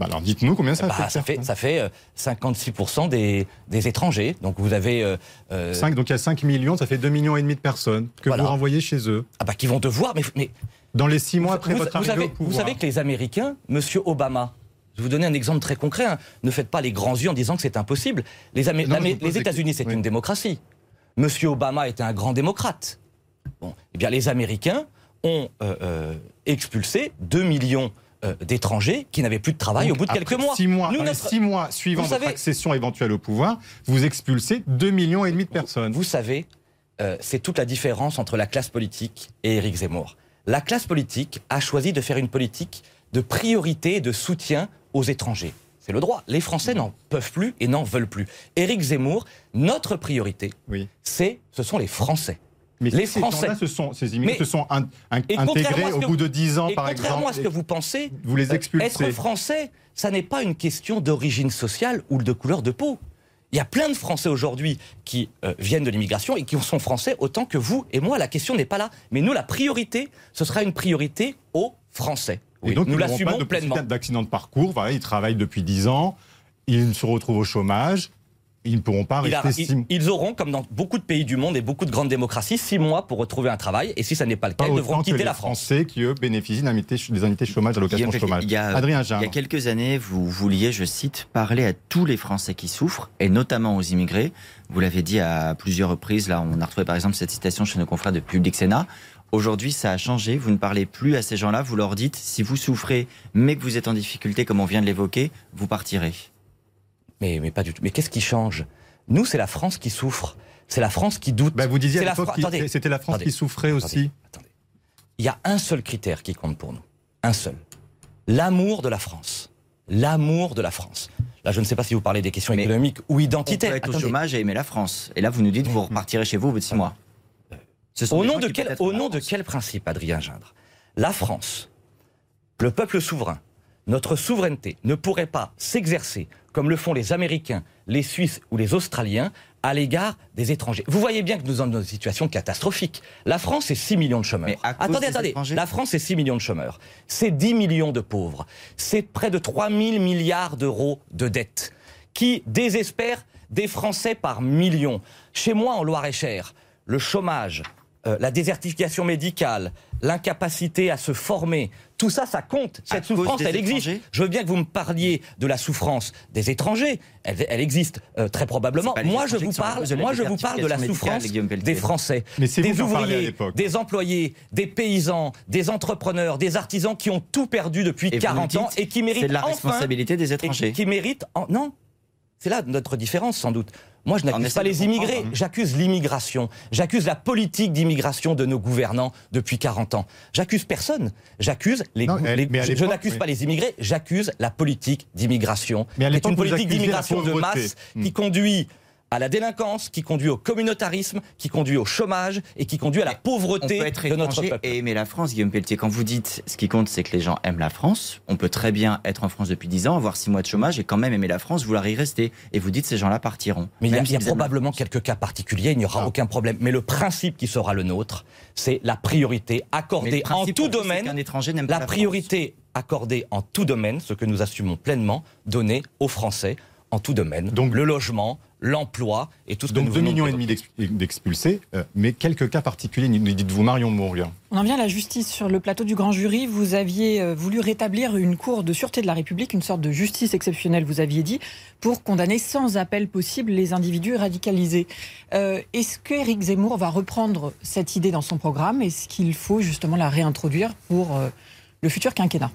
[SPEAKER 3] Bah, alors dites-nous combien ça
[SPEAKER 4] Bah,
[SPEAKER 3] fait.
[SPEAKER 4] ça, fait
[SPEAKER 3] personnes
[SPEAKER 4] ça fait euh, 56% des, des étrangers. Donc vous avez euh, euh,
[SPEAKER 3] Cinq, donc il y a 5 millions, ça fait 2 millions et demi de personnes que
[SPEAKER 4] Voilà.
[SPEAKER 3] vous renvoyez chez eux.
[SPEAKER 4] ah bah, qui vont devoir. Mais, mais
[SPEAKER 3] Dans les 6 mois après
[SPEAKER 4] vous,
[SPEAKER 3] votre
[SPEAKER 4] vous
[SPEAKER 3] arrivée au pouvoir.
[SPEAKER 4] vous savez que les Américains, Monsieur Obama, je vais vous donner un exemple très concret. hein. Ne faites pas les grands yeux en disant que c'est impossible. Les, Amé-
[SPEAKER 3] Non, vous
[SPEAKER 4] les États-Unis, c'est une démocratie. Monsieur Obama était un grand démocrate. Bon, eh bien, les Américains ont euh, euh, expulsé 2 millions euh, d'étrangers qui n'avaient plus de travail
[SPEAKER 3] Donc,
[SPEAKER 4] au bout de quelques mois.
[SPEAKER 3] Six mois,
[SPEAKER 4] Nous, notre-
[SPEAKER 3] six mois suivant
[SPEAKER 4] Vous
[SPEAKER 3] votre
[SPEAKER 4] savez-
[SPEAKER 3] accession éventuelle au pouvoir, vous expulsez 2 millions et demi de personnes.
[SPEAKER 4] Vous savez, euh, c'est toute la différence entre la classe politique et Éric Zemmour. La classe politique a choisi de faire une politique de priorité et de soutien aux étrangers. C'est le droit. Les Français n'en peuvent plus et n'en veulent plus. Éric Zemmour, notre priorité,
[SPEAKER 3] Oui.
[SPEAKER 4] c'est, ce sont les Français.
[SPEAKER 3] Mais
[SPEAKER 4] les
[SPEAKER 3] ces
[SPEAKER 4] Français.
[SPEAKER 3] gens-là, ce sont, ces immigrés se sont in- in-
[SPEAKER 4] Et contrairement
[SPEAKER 3] intégrés au bout
[SPEAKER 4] vous-
[SPEAKER 3] de 10 ans,
[SPEAKER 4] Et
[SPEAKER 3] par
[SPEAKER 4] contrairement
[SPEAKER 3] exemple.
[SPEAKER 4] à ce que vous pensez,
[SPEAKER 3] Vous les
[SPEAKER 4] euh,
[SPEAKER 3] expulsez.
[SPEAKER 4] être français, ça n'est pas une question d'origine sociale ou de couleur de peau. Il y a plein de Français aujourd'hui qui euh, viennent de l'immigration et qui sont français autant que vous et moi. La question n'est pas là. Mais nous, la priorité, ce sera une priorité aux Français.
[SPEAKER 3] Et donc,
[SPEAKER 4] nous l'assumons pleinement.
[SPEAKER 3] d'accident de parcours. Voilà, ils travaillent depuis 10 ans, ils se retrouvent au chômage, ils ne pourront pas
[SPEAKER 4] Il a-
[SPEAKER 3] rester
[SPEAKER 4] ils,
[SPEAKER 3] six mois.
[SPEAKER 4] ils auront, comme dans beaucoup de pays du monde et beaucoup de grandes démocraties, six mois pour retrouver un travail. Et si ça n'est pas le cas,
[SPEAKER 3] Pas
[SPEAKER 4] ils devront
[SPEAKER 3] que
[SPEAKER 4] quitter
[SPEAKER 3] les
[SPEAKER 4] la France.
[SPEAKER 3] Français qui, eux, bénéficient des indemnités chômage, allocation
[SPEAKER 6] Guillaume,
[SPEAKER 3] chômage.
[SPEAKER 6] il y a-
[SPEAKER 3] Adrien
[SPEAKER 6] Il y a quelques années, vous vouliez, je cite, parler à tous les Français qui souffrent, et notamment aux immigrés. Vous l'avez dit à plusieurs reprises. Là, on a retrouvé par exemple cette citation chez nos confrères de Public Sénat. Aujourd'hui, ça a changé. Vous ne parlez plus à ces gens-là. Vous leur dites, si vous souffrez, mais que vous êtes en difficulté, comme on vient de l'évoquer, vous partirez.
[SPEAKER 4] Mais, mais pas du tout. Mais qu'est-ce qui change? Nous, c'est la France qui souffre. C'est la France qui doute.
[SPEAKER 3] Bah, vous disiez à
[SPEAKER 4] la
[SPEAKER 3] l'époque
[SPEAKER 4] attendez,
[SPEAKER 3] c'était la France
[SPEAKER 4] attendez,
[SPEAKER 3] qui souffrait aussi.
[SPEAKER 4] Attendez. Il y a un seul critère qui compte pour nous. Un seul. L'amour de la France. L'amour de la France. Là, je ne sais pas si vous parlez des questions
[SPEAKER 6] Mais
[SPEAKER 4] économiques ou
[SPEAKER 6] On peut
[SPEAKER 4] identitaires.
[SPEAKER 6] être au chômage et aimer la France. Et là, vous nous dites, vous repartirez chez vous au bout de six mois. Ce sont
[SPEAKER 4] Au nom, de au nom quel principe, Adrien Gindre? La France, le peuple souverain, notre souveraineté ne pourrait pas s'exercer comme le font les Américains, les Suisses ou les Australiens à l'égard des étrangers. Vous voyez bien que nous sommes dans une situation catastrophique. La France, c'est 6 millions de chômeurs. Attendez, attendez. La France, c'est 6 millions de chômeurs. C'est 10 millions de pauvres. C'est près de 3 000 milliards d'euros de dettes qui désespèrent des Français par millions. Chez moi, en Loire-et-Cher, le chômage, euh, la désertification médicale, l'incapacité à se former, tout ça, ça compte. Cette souffrance, elle existe.
[SPEAKER 6] étrangers
[SPEAKER 4] Je veux bien que vous me parliez de la souffrance des étrangers. Elle, elle existe euh, très probablement. Moi, je vous parle,
[SPEAKER 6] cause de la
[SPEAKER 4] moi, je vous parle de la souffrance des Français,
[SPEAKER 3] Mais
[SPEAKER 4] des ouvriers, des employés, des paysans, des entrepreneurs, des artisans qui ont tout perdu depuis
[SPEAKER 6] Et vous
[SPEAKER 4] 40
[SPEAKER 6] nous
[SPEAKER 4] ans et qui méritent
[SPEAKER 6] C'est de la
[SPEAKER 4] enfin
[SPEAKER 6] responsabilité des
[SPEAKER 4] et
[SPEAKER 6] étrangers.
[SPEAKER 4] qui méritent. en- Non, c'est là notre différence sans doute. Moi, je n'accuse pas les immigrés,
[SPEAKER 6] hein.
[SPEAKER 4] j'accuse l'immigration. J'accuse la politique d'immigration de nos gouvernants depuis 40 ans. J'accuse personne. J'accuse les.
[SPEAKER 3] Non, elle-
[SPEAKER 4] je n'accuse
[SPEAKER 3] oui.
[SPEAKER 4] pas les immigrés, j'accuse la politique d'immigration.
[SPEAKER 3] Mais à
[SPEAKER 4] qui est
[SPEAKER 3] l'époque,
[SPEAKER 4] une politique d'immigration de masse
[SPEAKER 3] Hmm.
[SPEAKER 4] qui conduit à la délinquance, qui conduit au communautarisme, qui conduit au chômage et qui conduit à la
[SPEAKER 6] On
[SPEAKER 4] pauvreté
[SPEAKER 6] peut être
[SPEAKER 4] de notre peuple.
[SPEAKER 6] et aimer la France, Guillaume Pelletier. Quand vous dites ce qui compte, c'est que les gens aiment la France. On peut très bien être en France depuis 10 ans, avoir 6 mois de chômage et quand même aimer la France, vouloir y rester. Et vous dites ces gens-là partiront.
[SPEAKER 4] Mais il y a, y probablement quelques cas particuliers, il n'y aura
[SPEAKER 3] Ah.
[SPEAKER 4] aucun problème. Mais le principe qui sera le nôtre, c'est la priorité accordée en tout domaine.
[SPEAKER 6] étranger
[SPEAKER 4] la priorité accordée en tout domaine, ce que nous assumons pleinement, donnée aux Français en tout domaine.
[SPEAKER 3] Donc-
[SPEAKER 4] le logement, l'emploi et tout ce que
[SPEAKER 3] Donc
[SPEAKER 4] nous
[SPEAKER 3] 2
[SPEAKER 4] venons de
[SPEAKER 3] millions et demi d'ex- d'expulsés, euh, mais quelques cas particuliers, nous dites-vous Marion Mourgue.
[SPEAKER 5] On en vient à la justice. Sur le plateau du grand jury, vous aviez euh, voulu rétablir une cour de sûreté de la République, une sorte de justice exceptionnelle, vous aviez dit, pour condamner sans appel possible les individus radicalisés. Euh, Est-ce qu'Éric Zemmour va reprendre cette idée dans son programme? Est-ce qu'il faut justement la réintroduire pour euh, le futur quinquennat?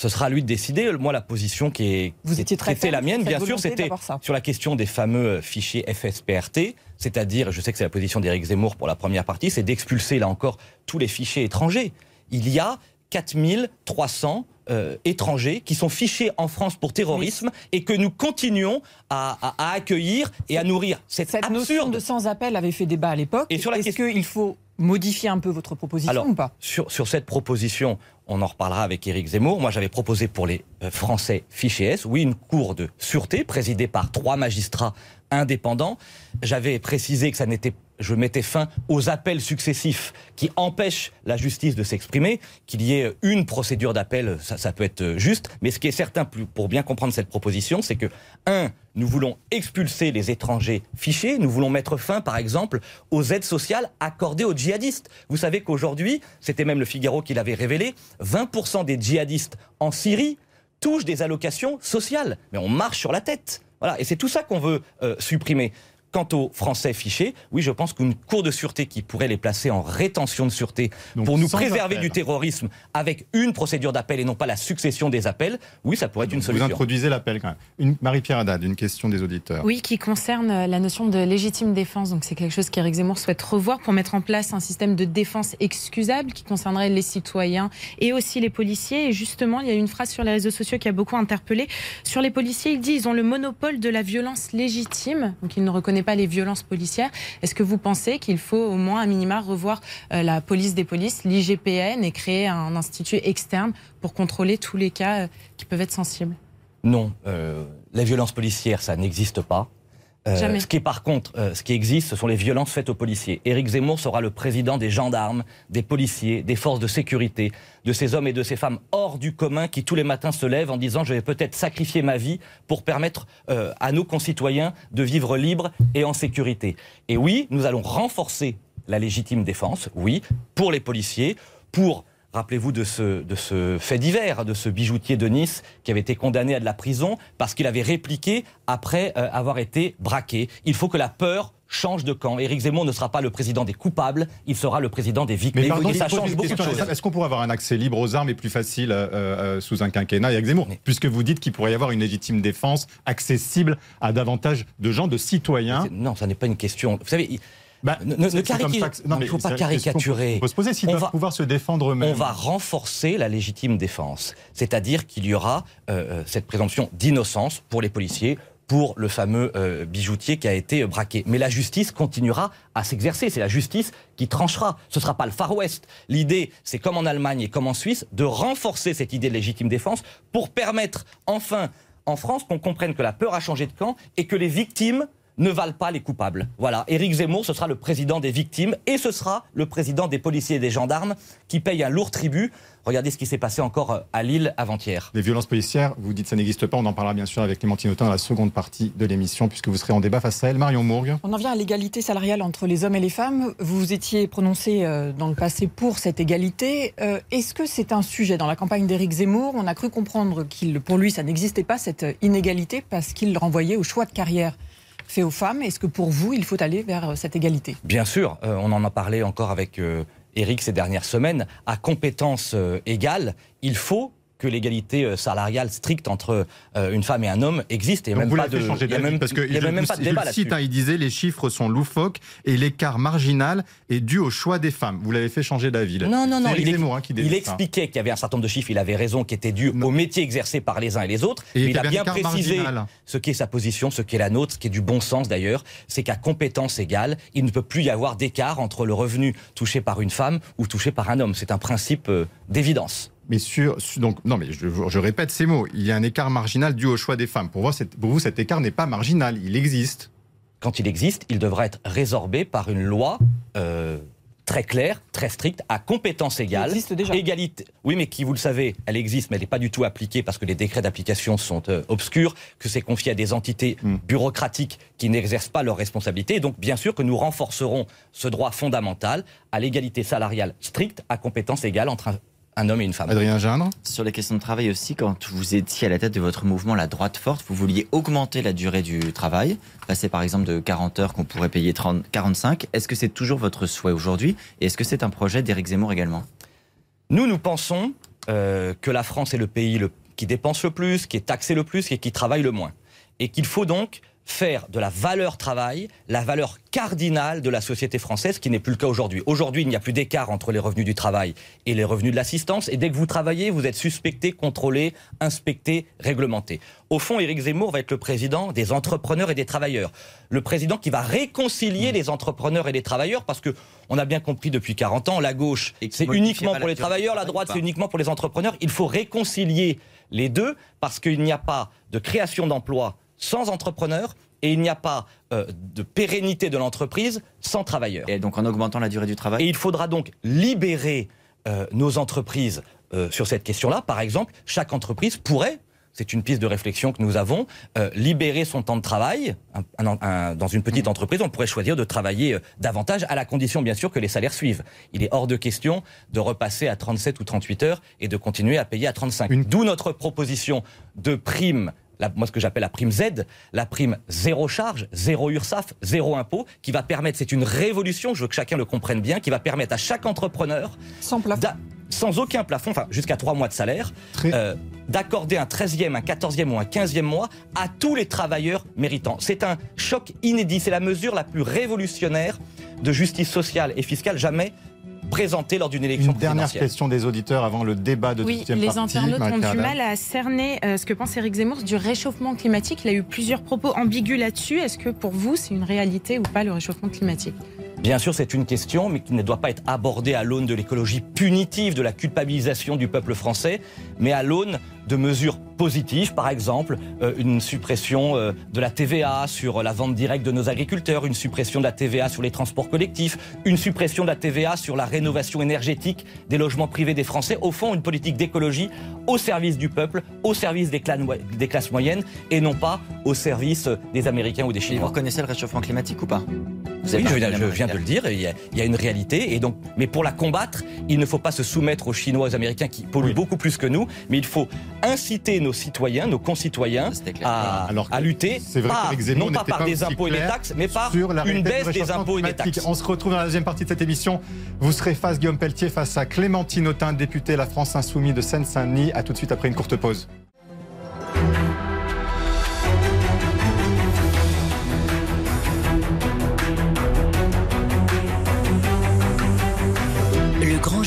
[SPEAKER 4] Ce sera à lui de décider. Moi, la position qui est
[SPEAKER 5] Vous
[SPEAKER 4] qui
[SPEAKER 5] étiez très
[SPEAKER 4] était
[SPEAKER 5] ferme
[SPEAKER 4] la mienne, bien sûr, c'était sur la question des fameux euh, fichiers FSPRT, c'est-à-dire, je sais que c'est la position d'Éric Zemmour pour la première partie, c'est d'expulser là encore tous les fichiers étrangers. Il y a 4300 euh, étrangers qui sont fichés en France pour terrorisme et que nous continuons à, à- à accueillir et à nourrir. C'est
[SPEAKER 5] Cette notion
[SPEAKER 4] absurde.
[SPEAKER 5] de sans appel avait fait débat à l'époque.
[SPEAKER 4] Et sur la
[SPEAKER 5] Est-ce
[SPEAKER 4] question-
[SPEAKER 5] qu'il faut modifier un peu votre proposition
[SPEAKER 4] Alors,
[SPEAKER 5] ou pas?
[SPEAKER 4] sur, sur cette proposition, on en reparlera avec Éric Zemmour. Moi, j'avais proposé pour les euh, Français fichés S, oui, une cour de sûreté présidée par trois magistrats indépendants. J'avais précisé que ça n'était, je mettais fin aux appels successifs qui empêchent la justice de s'exprimer, qu'il y ait une procédure d'appel, ça, peut être juste. Mais ce qui est certain pour bien comprendre cette proposition, c'est que, un, nous voulons expulser les étrangers fichés. Nous voulons mettre fin, par exemple, aux aides sociales accordées aux djihadistes. Vous savez qu'aujourd'hui, c'était même le Figaro qui l'avait révélé, 20% des djihadistes en Syrie touchent des allocations sociales. Mais on marche sur la tête. Voilà. Et c'est tout ça qu'on veut euh, supprimer. Quant aux Français fichés, oui, je pense qu'une cour de sûreté qui pourrait les placer en rétention de sûreté
[SPEAKER 3] Donc,
[SPEAKER 4] pour nous préserver
[SPEAKER 3] appel.
[SPEAKER 4] du terrorisme avec une procédure d'appel et non pas la succession des appels, oui, ça pourrait être une
[SPEAKER 3] Vous
[SPEAKER 4] solution.
[SPEAKER 3] introduisez l'appel quand même. Une, Marie-Pierre Haddad, une question des auditeurs.
[SPEAKER 7] Oui, qui concerne euh, la notion de légitime défense. Donc c'est quelque chose qu'Éric Zemmour souhaite revoir pour mettre en place un système de défense excusable qui concernerait les citoyens et aussi les policiers. Et justement, il y a une phrase sur les réseaux sociaux qui a beaucoup interpellé. Sur les policiers, il dit ils ont le monopole de la violence légitime. Donc il ne reconnaît pas les violences policières. Est-ce que vous pensez qu'il faut au moins, à minima, revoir euh, la police des polices, l'IGPN, et créer un institut externe pour contrôler tous les cas euh, qui peuvent être sensibles?
[SPEAKER 4] Non, euh, les violences policières, ça n'existe pas. Euh, ce qui est par contre, euh, ce qui existe, ce sont les violences faites aux policiers. Éric Zemmour sera le président des gendarmes, des policiers, des forces de sécurité, de ces hommes et de ces femmes hors du commun qui tous les matins se lèvent en disant je vais peut-être sacrifier ma vie pour permettre euh, à nos concitoyens de vivre libres et en sécurité. Et oui, nous allons renforcer la légitime défense, oui, pour les policiers, pour Rappelez-vous de ce, de ce fait divers, de ce bijoutier de Nice qui avait été condamné à de la prison parce qu'il avait répliqué après euh, avoir été braqué. Il faut que la peur change de camp. Éric Zemmour ne sera pas le président des coupables, il sera le président des victimes.
[SPEAKER 3] Mais ça change beaucoup de choses. Est-ce qu'on pourrait avoir un accès libre aux armes et plus facile euh, euh, sous un quinquennat Éric Zemmour? Puisque vous dites qu'il pourrait y avoir une légitime défense accessible à davantage de gens, de citoyens.
[SPEAKER 4] Non, ça n'est pas une question. Vous savez, bah, ne, ne il ne faut pas caricaturer.
[SPEAKER 3] On peut se poser s'ils doivent pouvoir se défendre eux-mêmes.
[SPEAKER 4] On va renforcer la légitime défense. C'est-à-dire qu'il y aura euh, euh, cette présomption d'innocence pour les policiers, pour le fameux euh, bijoutier qui a été braqué. Mais la justice continuera à s'exercer. C'est la justice qui tranchera. Ce ne sera pas le Far West. L'idée, c'est comme en Allemagne et comme en Suisse, de renforcer cette idée de légitime défense pour permettre enfin en France qu'on comprenne que la peur a changé de camp et que les victimes ne valent pas les coupables. Voilà, Éric Zemmour, ce sera le président des victimes et ce sera le président des policiers et des gendarmes qui payent un lourd tribut. Regardez ce qui s'est passé encore euh, à Lille avant-hier.
[SPEAKER 3] Les violences policières, vous dites que ça n'existe pas. On en parlera bien sûr avec Clémentine Autain dans la seconde partie de l'émission, puisque vous serez en débat face à elle. Marion Mourgue.
[SPEAKER 5] On en vient à l'égalité salariale entre les hommes et les femmes. Vous vous étiez prononcé euh, dans le passé pour cette égalité. Euh, est-ce que c'est un sujet dans la campagne d'Éric Zemmour? On a cru comprendre qu'il, pour lui, ça n'existait pas, cette inégalité, parce qu'il renvoyait au choix de carrière fait aux femmes. Est-ce que pour vous, il faut aller vers euh, cette égalité?
[SPEAKER 4] Bien sûr, euh, on en a parlé encore avec euh, Eric ces dernières semaines. À compétences égales, il faut que l'égalité euh, salariale stricte entre euh, une femme et un homme existe.
[SPEAKER 3] Et même pas de, changer d'avis parce que il même pas de débat là-dessus. Hein, il disait les chiffres sont loufoques et l'écart marginal est dû au choix des femmes. Vous l'avez fait changer d'avis.
[SPEAKER 4] Non, non, non. Il, hein, il expliquait qu'il y avait un certain nombre de chiffres. Il avait raison, qui étaient dus au métier exercé par les uns et les autres.
[SPEAKER 3] Et
[SPEAKER 4] il a bien précisé ce qui est sa position, ce qui est la nôtre, ce qui est du bon sens d'ailleurs, c'est qu'à compétence égale, il ne peut plus y avoir d'écart entre le revenu touché par une femme ou touché par un homme. C'est un principe euh, d'évidence.
[SPEAKER 3] Mais sur, donc, non, mais je, répète ces mots. Il y a un écart marginal dû au choix des femmes. Pour vous, pour vous, cet écart n'est pas marginal. Il existe.
[SPEAKER 4] Quand il existe, il devrait être résorbé par une loi euh, très claire, très stricte, à compétence égale.
[SPEAKER 5] existe déjà.
[SPEAKER 4] Égalité. Oui, mais qui, vous le savez, elle existe, mais elle n'est pas du tout appliquée parce que les décrets d'application sont euh, obscurs, que c'est confié à des entités hmm. bureaucratiques qui n'exercent pas leurs responsabilités. donc, bien sûr que nous renforcerons ce droit fondamental à l'égalité salariale stricte à compétence égale entre un homme et une femme.
[SPEAKER 3] Adrien Gindre
[SPEAKER 6] Sur les questions de travail aussi, quand vous étiez à la tête de votre mouvement La Droite Forte, vous vouliez augmenter la durée du travail, passer par exemple de 40 heures qu'on pourrait payer 30, 45. Est-ce que c'est toujours votre souhait aujourd'hui? Et est-ce que c'est un projet d'Éric Zemmour également?
[SPEAKER 4] Nous, nous pensons euh, que la France est le pays qui dépense le plus, qui est taxé le plus et qui travaille le moins. Et qu'il faut donc faire de la valeur travail la valeur cardinale de la société française, qui n'est plus le cas aujourd'hui. Aujourd'hui, il n'y a plus d'écart entre les revenus du travail et les revenus de l'assistance. Et dès que vous travaillez, vous êtes suspecté, contrôlé, inspecté, réglementé. Au fond, Éric Zemmour va être le président des entrepreneurs et des travailleurs. Le président qui va réconcilier les entrepreneurs et les travailleurs, parce que on a bien compris depuis 40 ans, la gauche, c'est uniquement pour les travailleurs, la droite, c'est uniquement pour les entrepreneurs. Il faut réconcilier les deux, parce qu'il n'y a pas de création d'emplois sans entrepreneurs et il n'y a pas euh, de pérennité de l'entreprise sans travailleurs.
[SPEAKER 6] Et donc en augmentant la durée du travail
[SPEAKER 4] Et il faudra donc libérer euh, nos entreprises euh, sur cette question-là. Par exemple, chaque entreprise pourrait c'est une piste de réflexion que nous avons, libérer son temps de travail. dans une petite mmh. entreprise, on pourrait choisir de travailler davantage, à la condition bien sûr que les salaires suivent. Il est hors de question de repasser à 37 ou 38 heures et de continuer à payer à 35. D'où notre proposition de prime moi ce que j'appelle la prime Z, la prime zéro charge, zéro URSAF, zéro impôt, qui va permettre, c'est une révolution, je veux que chacun le comprenne bien, qui va permettre à chaque entrepreneur,
[SPEAKER 5] sans,
[SPEAKER 4] sans aucun plafond, enfin jusqu'à trois mois de salaire, euh, d'accorder un 13e, un 14e ou un 15e mois à tous les travailleurs méritants. C'est un choc inédit, c'est la mesure la plus révolutionnaire de justice sociale et fiscale jamais présenter lors d'une élection
[SPEAKER 3] Une dernière question des auditeurs avant le débat de
[SPEAKER 7] Oui,
[SPEAKER 3] deuxième
[SPEAKER 7] les
[SPEAKER 3] partie.
[SPEAKER 7] internautes ont du mal à cerner euh, ce que pense Éric Zemmour du réchauffement climatique. Il a eu plusieurs propos ambigus là-dessus. Est-ce que pour vous, c'est une réalité ou pas le réchauffement climatique?
[SPEAKER 4] Bien sûr, c'est une question, mais qui ne doit pas être abordée à l'aune de l'écologie punitive, de la culpabilisation du peuple français, mais à l'aune de mesures positives, par exemple euh, une suppression euh, de la TVA sur la vente directe de nos agriculteurs, une suppression de la TVA sur les transports collectifs, une suppression de la TVA sur la rénovation énergétique des logements privés des Français. Au fond, une politique d'écologie au service du peuple, au service des, classes moyennes, et non pas au service des Américains ou des
[SPEAKER 6] Et vous
[SPEAKER 4] Chinois.
[SPEAKER 6] reconnaissez le réchauffement climatique ou pas? Vous
[SPEAKER 4] Oui, je viens, je
[SPEAKER 6] de la
[SPEAKER 4] viens de le dire, il y, a, il y a une réalité. Et donc, mais pour la combattre, il ne faut pas se soumettre aux Chinois, aux Américains qui polluent
[SPEAKER 3] Oui.
[SPEAKER 4] beaucoup plus que nous, mais il faut inciter nos citoyens, nos concitoyens
[SPEAKER 6] Ça,
[SPEAKER 4] à,
[SPEAKER 3] Alors
[SPEAKER 4] à lutter,
[SPEAKER 3] c'est vrai
[SPEAKER 4] pas- non pas par
[SPEAKER 3] pas
[SPEAKER 4] des impôts et des taxes, mais par
[SPEAKER 3] sur la
[SPEAKER 4] une baisse des impôts et des taxes.
[SPEAKER 3] On se retrouve dans la deuxième partie de cette émission. Vous serez face, Guillaume Pelletier, face à Clémentine Autain, députée La France Insoumise de Seine-Saint-Denis. À tout de suite après une courte pause.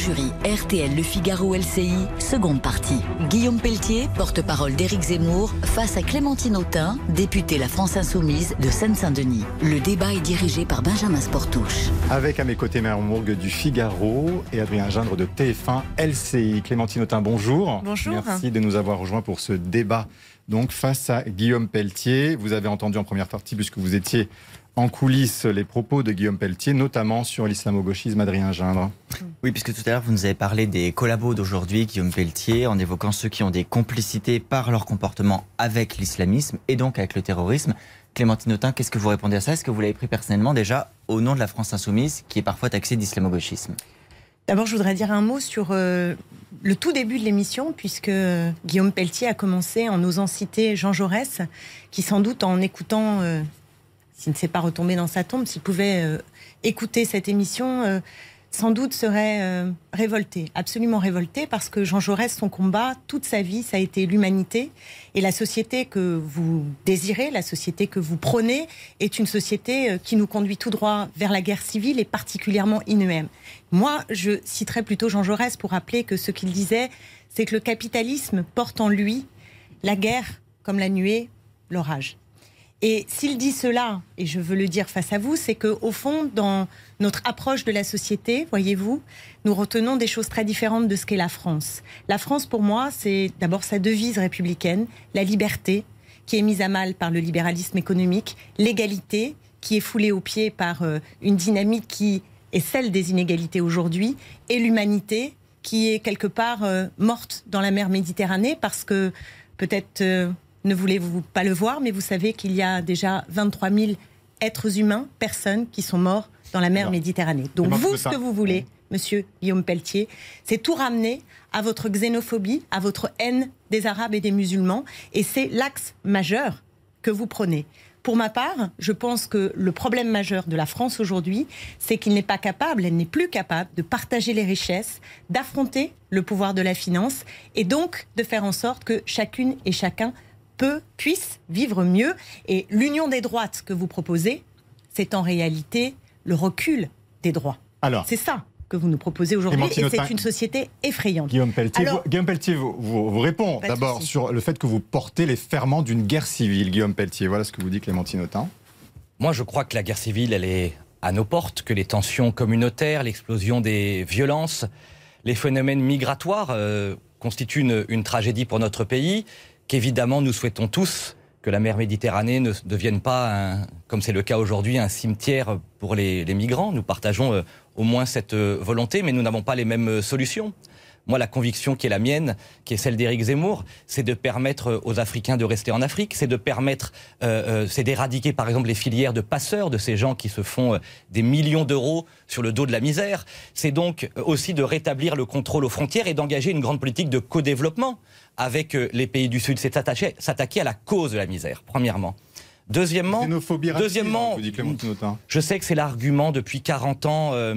[SPEAKER 2] Jury RTL Le Figaro LCI, seconde partie. Guillaume Pelletier, porte-parole d'Éric Zemmour, face à Clémentine Autain, députée La France Insoumise de Seine-Saint-Denis. Le débat est dirigé par Benjamin Sportouche.
[SPEAKER 3] Avec à mes côtés Mère Mourgue du Figaro et Adrien Gindre de TF1 LCI. Clémentine Autain, bonjour.
[SPEAKER 8] Bonjour.
[SPEAKER 3] Merci de nous avoir rejoints pour ce débat. Donc face à Guillaume Pelletier, vous avez entendu en première partie, puisque vous étiez en coulisses, les propos de Guillaume Pelletier, notamment sur l'islamo-gauchisme, Adrien Gindre.
[SPEAKER 6] Oui, puisque tout à l'heure, vous nous avez parlé des collabos d'aujourd'hui, Guillaume Pelletier, en évoquant ceux qui ont des complicités par leur comportement avec l'islamisme et donc avec le terrorisme. Clémentine Autain, qu'est-ce que vous répondez à ça? Est-ce que vous l'avez pris personnellement déjà au nom de la France Insoumise, qui est parfois taxée d'islamo-gauchisme?
[SPEAKER 8] D'abord, je voudrais dire un mot sur euh, le tout début de l'émission, puisque euh, Guillaume Pelletier a commencé en osant citer Jean Jaurès, qui sans doute en écoutant, euh, s'il ne s'est pas retombé dans sa tombe, s'il pouvait euh, écouter cette émission, euh, sans doute serait euh, révolté, absolument révolté, parce que Jean Jaurès, son combat, toute sa vie, ça a été l'humanité. Et la société que vous désirez, la société que vous prônez, est une société qui nous conduit tout droit vers la guerre civile et particulièrement inhumaine. Moi, je citerai plutôt Jean Jaurès pour rappeler que ce qu'il disait, c'est que le capitalisme porte en lui la guerre comme la nuée, l'orage. Et s'il dit cela, et je veux le dire face à vous, c'est que au fond, dans notre approche de la société, voyez-vous, nous retenons des choses très différentes de ce qu'est la France. La France, pour moi, c'est d'abord sa devise républicaine, la liberté, qui est mise à mal par le libéralisme économique, l'égalité, qui est foulée aux pieds par euh, une dynamique qui est celle des inégalités aujourd'hui, et l'humanité, qui est quelque part euh, morte dans la mer Méditerranée, parce que peut-être euh, ne voulez-vous pas le voir, mais vous savez qu'il y a déjà 23 000 êtres humains, personnes, qui sont morts dans la mer
[SPEAKER 3] Alors,
[SPEAKER 8] Méditerranée. Donc vous, ce que vous voulez, monsieur Guillaume Pelletier, c'est tout ramener à votre xénophobie, à votre haine des Arabes et des musulmans, et c'est l'axe majeur que vous prenez. Pour ma part, je pense que le problème majeur de la France aujourd'hui, c'est qu'il n'est pas capable, elle n'est plus capable de partager les richesses, d'affronter le pouvoir de la finance et donc de faire en sorte que chacune et chacun peut, puisse vivre mieux. Et l'union des droites que vous proposez, c'est en réalité le recul des droits.
[SPEAKER 3] Alors,
[SPEAKER 8] C'est ça que vous nous proposez aujourd'hui et c'est une société effrayante.
[SPEAKER 3] Guillaume Pelletier,
[SPEAKER 8] Alors-
[SPEAKER 3] vous, Guillaume Pelletier vous, vous- vous répond d'abord sur le fait que vous portez les ferments d'une guerre civile. Guillaume Pelletier, voilà ce que vous dit Clémentine Autain.
[SPEAKER 4] Moi, je crois que la guerre civile, elle est à nos portes, que les tensions communautaires, l'explosion des violences, les phénomènes migratoires euh, constituent une, une tragédie pour notre pays, qu'évidemment nous souhaitons tous que la mer Méditerranée ne devienne pas, comme c'est le cas aujourd'hui, un cimetière pour les, les migrants. Nous partageons euh, au moins cette euh, volonté, mais nous n'avons pas les mêmes euh, solutions. Moi, la conviction qui est la mienne, qui est celle d'Éric Zemmour, c'est de permettre euh, aux Africains de rester en Afrique, c'est de permettre, euh, euh, c'est d'éradiquer par exemple les filières de passeurs, de ces gens qui se font des millions d'euros sur le dos de la misère. C'est donc aussi de rétablir le contrôle aux frontières et d'engager une grande politique de co-développement avec les pays du Sud. C'est s'attaquer à la cause de la misère, premièrement. Deuxièmement,
[SPEAKER 3] Autain.
[SPEAKER 4] je sais que c'est l'argument depuis 40 ans euh,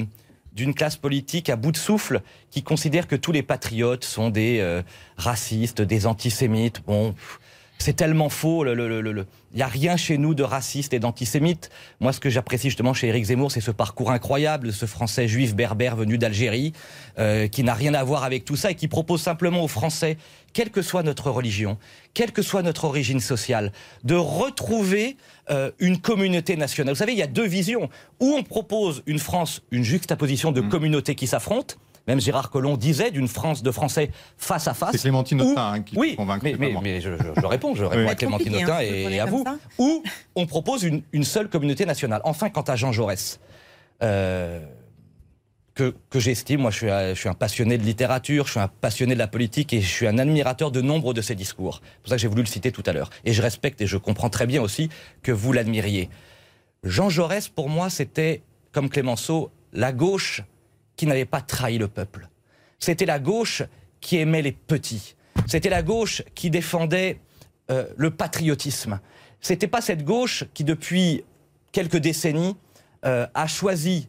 [SPEAKER 4] d'une classe politique à bout de souffle qui considère que tous les patriotes sont des euh, racistes, des antisémites. Bon, C'est tellement faux. Il le, n'y a rien chez nous de raciste et d'antisémite. Moi, ce que j'apprécie justement chez Éric Zemmour, c'est ce parcours incroyable ce Français juif berbère venu d'Algérie, euh, qui n'a rien à voir avec tout ça et qui propose simplement aux Français, quelle que soit notre religion, quelle que soit notre origine sociale, de retrouver euh, une communauté nationale. Vous savez, il y a deux visions. Où on propose une France, une juxtaposition de mmh. communautés qui s'affrontent, même Gérard Collomb disait d'une France de Français face à face.
[SPEAKER 3] C'est Clémentine Autain hein, qui
[SPEAKER 4] oui, convainc. Mais, mais, je, réponds, je réponds à Clémentine Autain hein, et, à vous. Où on propose une, seule communauté nationale. Enfin, quant à Jean Jaurès. Euh, que, que j'estime, moi je suis, je suis, un passionné de littérature, je suis un passionné de la politique et je suis un admirateur de nombre de ses discours. C'est pour ça que j'ai voulu le citer tout à l'heure. Et je respecte et je comprends très bien aussi que vous l'admiriez. Jean Jaurès, pour moi, c'était, comme Clémenceau, la gauche qui n'avait pas trahi le peuple. C'était la gauche qui aimait les petits. C'était la gauche qui défendait euh, le patriotisme. C'était pas cette gauche qui, depuis quelques décennies, euh, a choisi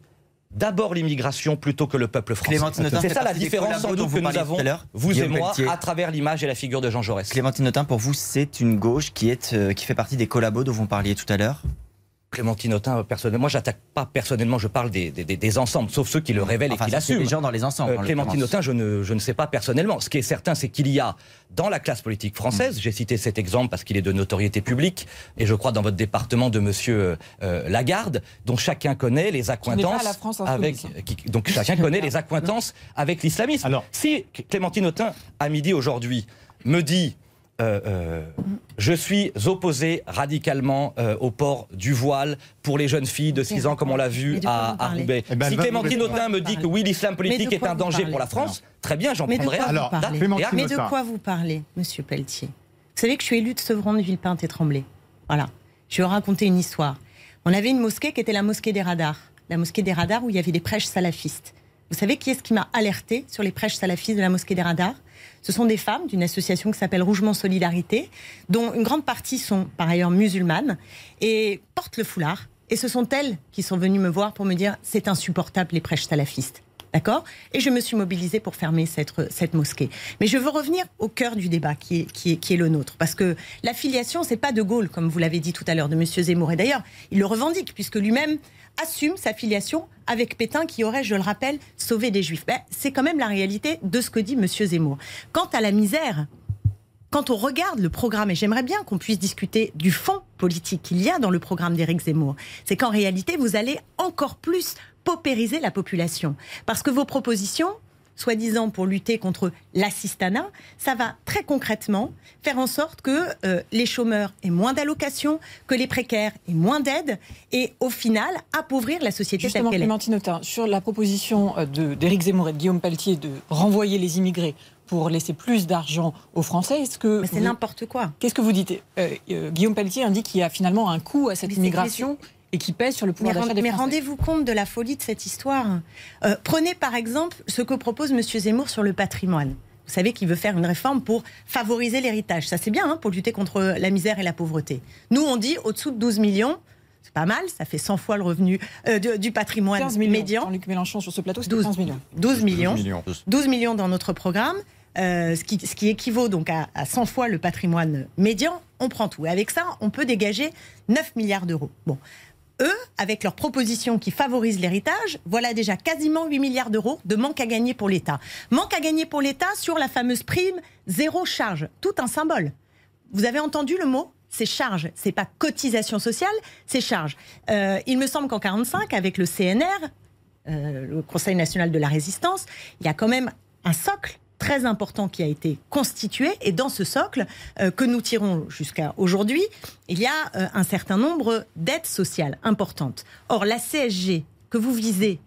[SPEAKER 4] d'abord l'immigration plutôt que le peuple français. C'est ça la différence sans doute que nous avons, vous et moi, à travers l'image et la figure de Jean Jaurès.
[SPEAKER 6] Clémentine Autain, pour vous, c'est une gauche qui, est, euh, qui fait partie des collabos dont vous parliez tout à l'heure?
[SPEAKER 4] Clémentine Autain, personnellement, moi j'attaque pas personnellement, je parle des, des, des, ensembles, sauf ceux qui le révèlent et qui l'assument.
[SPEAKER 6] les gens dans les ensembles.
[SPEAKER 4] Euh, Clémentine Autain, je ne, je ne sais pas personnellement. Ce qui est certain, c'est qu'il y a dans la classe politique française, mm. j'ai cité cet exemple parce qu'il est de notoriété publique, et je crois dans votre département de Monsieur euh, Lagarde, dont chacun connaît les accointances avec, donc chacun connaît les accointances avec l'islamisme. Alors, si Clémentine Autain à midi aujourd'hui me dit euh, euh, je suis opposé radicalement euh, au port du voile pour les jeunes filles de 6 ans, comme on l'a vu à, Roubaix. Eh ben, si Clémentine Autain me dit que oui, l'islam politique est un danger pour la France, très bien, j'en prendrai
[SPEAKER 8] Alors, Mais de quoi vous parlez, monsieur Pelletier? Vous savez que je suis élu de Sevran de Villepinte et Tremblay. Voilà. Je vais vous raconter une histoire. On avait une mosquée qui était la mosquée des radars. La mosquée des radars où il y avait des prêches salafistes. Vous savez qui est-ce qui m'a alerté sur les prêches salafistes de la mosquée des radars? Ce sont des femmes d'une association qui s'appelle Rougement Solidarité, dont une grande partie sont par ailleurs musulmanes et portent le foulard. Et ce sont elles qui sont venues me voir pour me dire c'est insupportable les prêches salafistes. D'accord? Et je me suis mobilisée pour fermer cette, mosquée. Mais je veux revenir au cœur du débat qui est le nôtre. Parce que l'affiliation, c'est pas de Gaulle, comme vous l'avez dit tout à l'heure, de M. Zemmour. Et d'ailleurs, il le revendique, puisque lui-même assume sa filiation avec Pétain qui aurait, je le rappelle, sauvé des Juifs. Ben, c'est quand même la réalité de ce que dit M. Zemmour. Quant à la misère, quand on regarde le programme, et j'aimerais bien qu'on puisse discuter du fond politique qu'il y a dans le programme d'Éric Zemmour, c'est qu'en réalité, vous allez encore plus paupériser la population. Parce que vos propositions, soi-disant pour lutter contre l'assistanat, ça va très concrètement faire en sorte que euh, les chômeurs aient moins d'allocations, que les précaires aient moins d'aide, et au final appauvrir la société
[SPEAKER 5] Justement, telle qu'elle sur la proposition euh, d'Éric Zemmour et de Guillaume Pelletier de renvoyer les immigrés pour laisser plus d'argent aux Français. Est-ce que
[SPEAKER 8] c'est n'importe quoi.
[SPEAKER 5] Qu'est-ce que vous dites? Euh, Guillaume Pelletier indique qu'il y a finalement un coût à cette immigration et qui pèse sur le pouvoir d'achat des
[SPEAKER 8] Mais rendez-vous compte de la folie de cette histoire. Euh, prenez par exemple ce que propose M. Zemmour sur le patrimoine. Vous savez qu'il veut faire une réforme pour favoriser l'héritage. Ça, c'est bien, hein, pour lutter contre la misère et la pauvreté. Nous, on dit au-dessous de 12 millions, c'est pas mal, ça fait 100 fois le revenu euh, du patrimoine 15
[SPEAKER 5] millions.
[SPEAKER 8] médian.
[SPEAKER 5] Jean-Luc Mélenchon sur ce plateau, c'est 12 millions.
[SPEAKER 8] 12 millions. 12 millions, dans notre programme. Euh, ce, qui, ce, qui, équivaut donc à, à, 100 fois le patrimoine médian, on prend tout. Et avec ça, on peut dégager 9 milliards d'euros. Bon, eux, avec leurs propositions qui favorisent l'héritage, voilà déjà quasiment 8 milliards d'euros de manque à gagner pour l'État. Manque à gagner pour l'État sur la fameuse prime zéro charge, tout un symbole. Vous avez entendu le mot? C'est charge, c'est pas cotisation sociale, c'est charge. Euh, il me semble qu'en 45, avec le CNR, euh, le Conseil national de la résistance, il y a quand même un socle très important qui a été constitué. Et dans ce socle, euh, que nous tirons jusqu'à aujourd'hui, il y a euh, un certain nombre d'aides sociales importantes. Or, la CSG que vous visez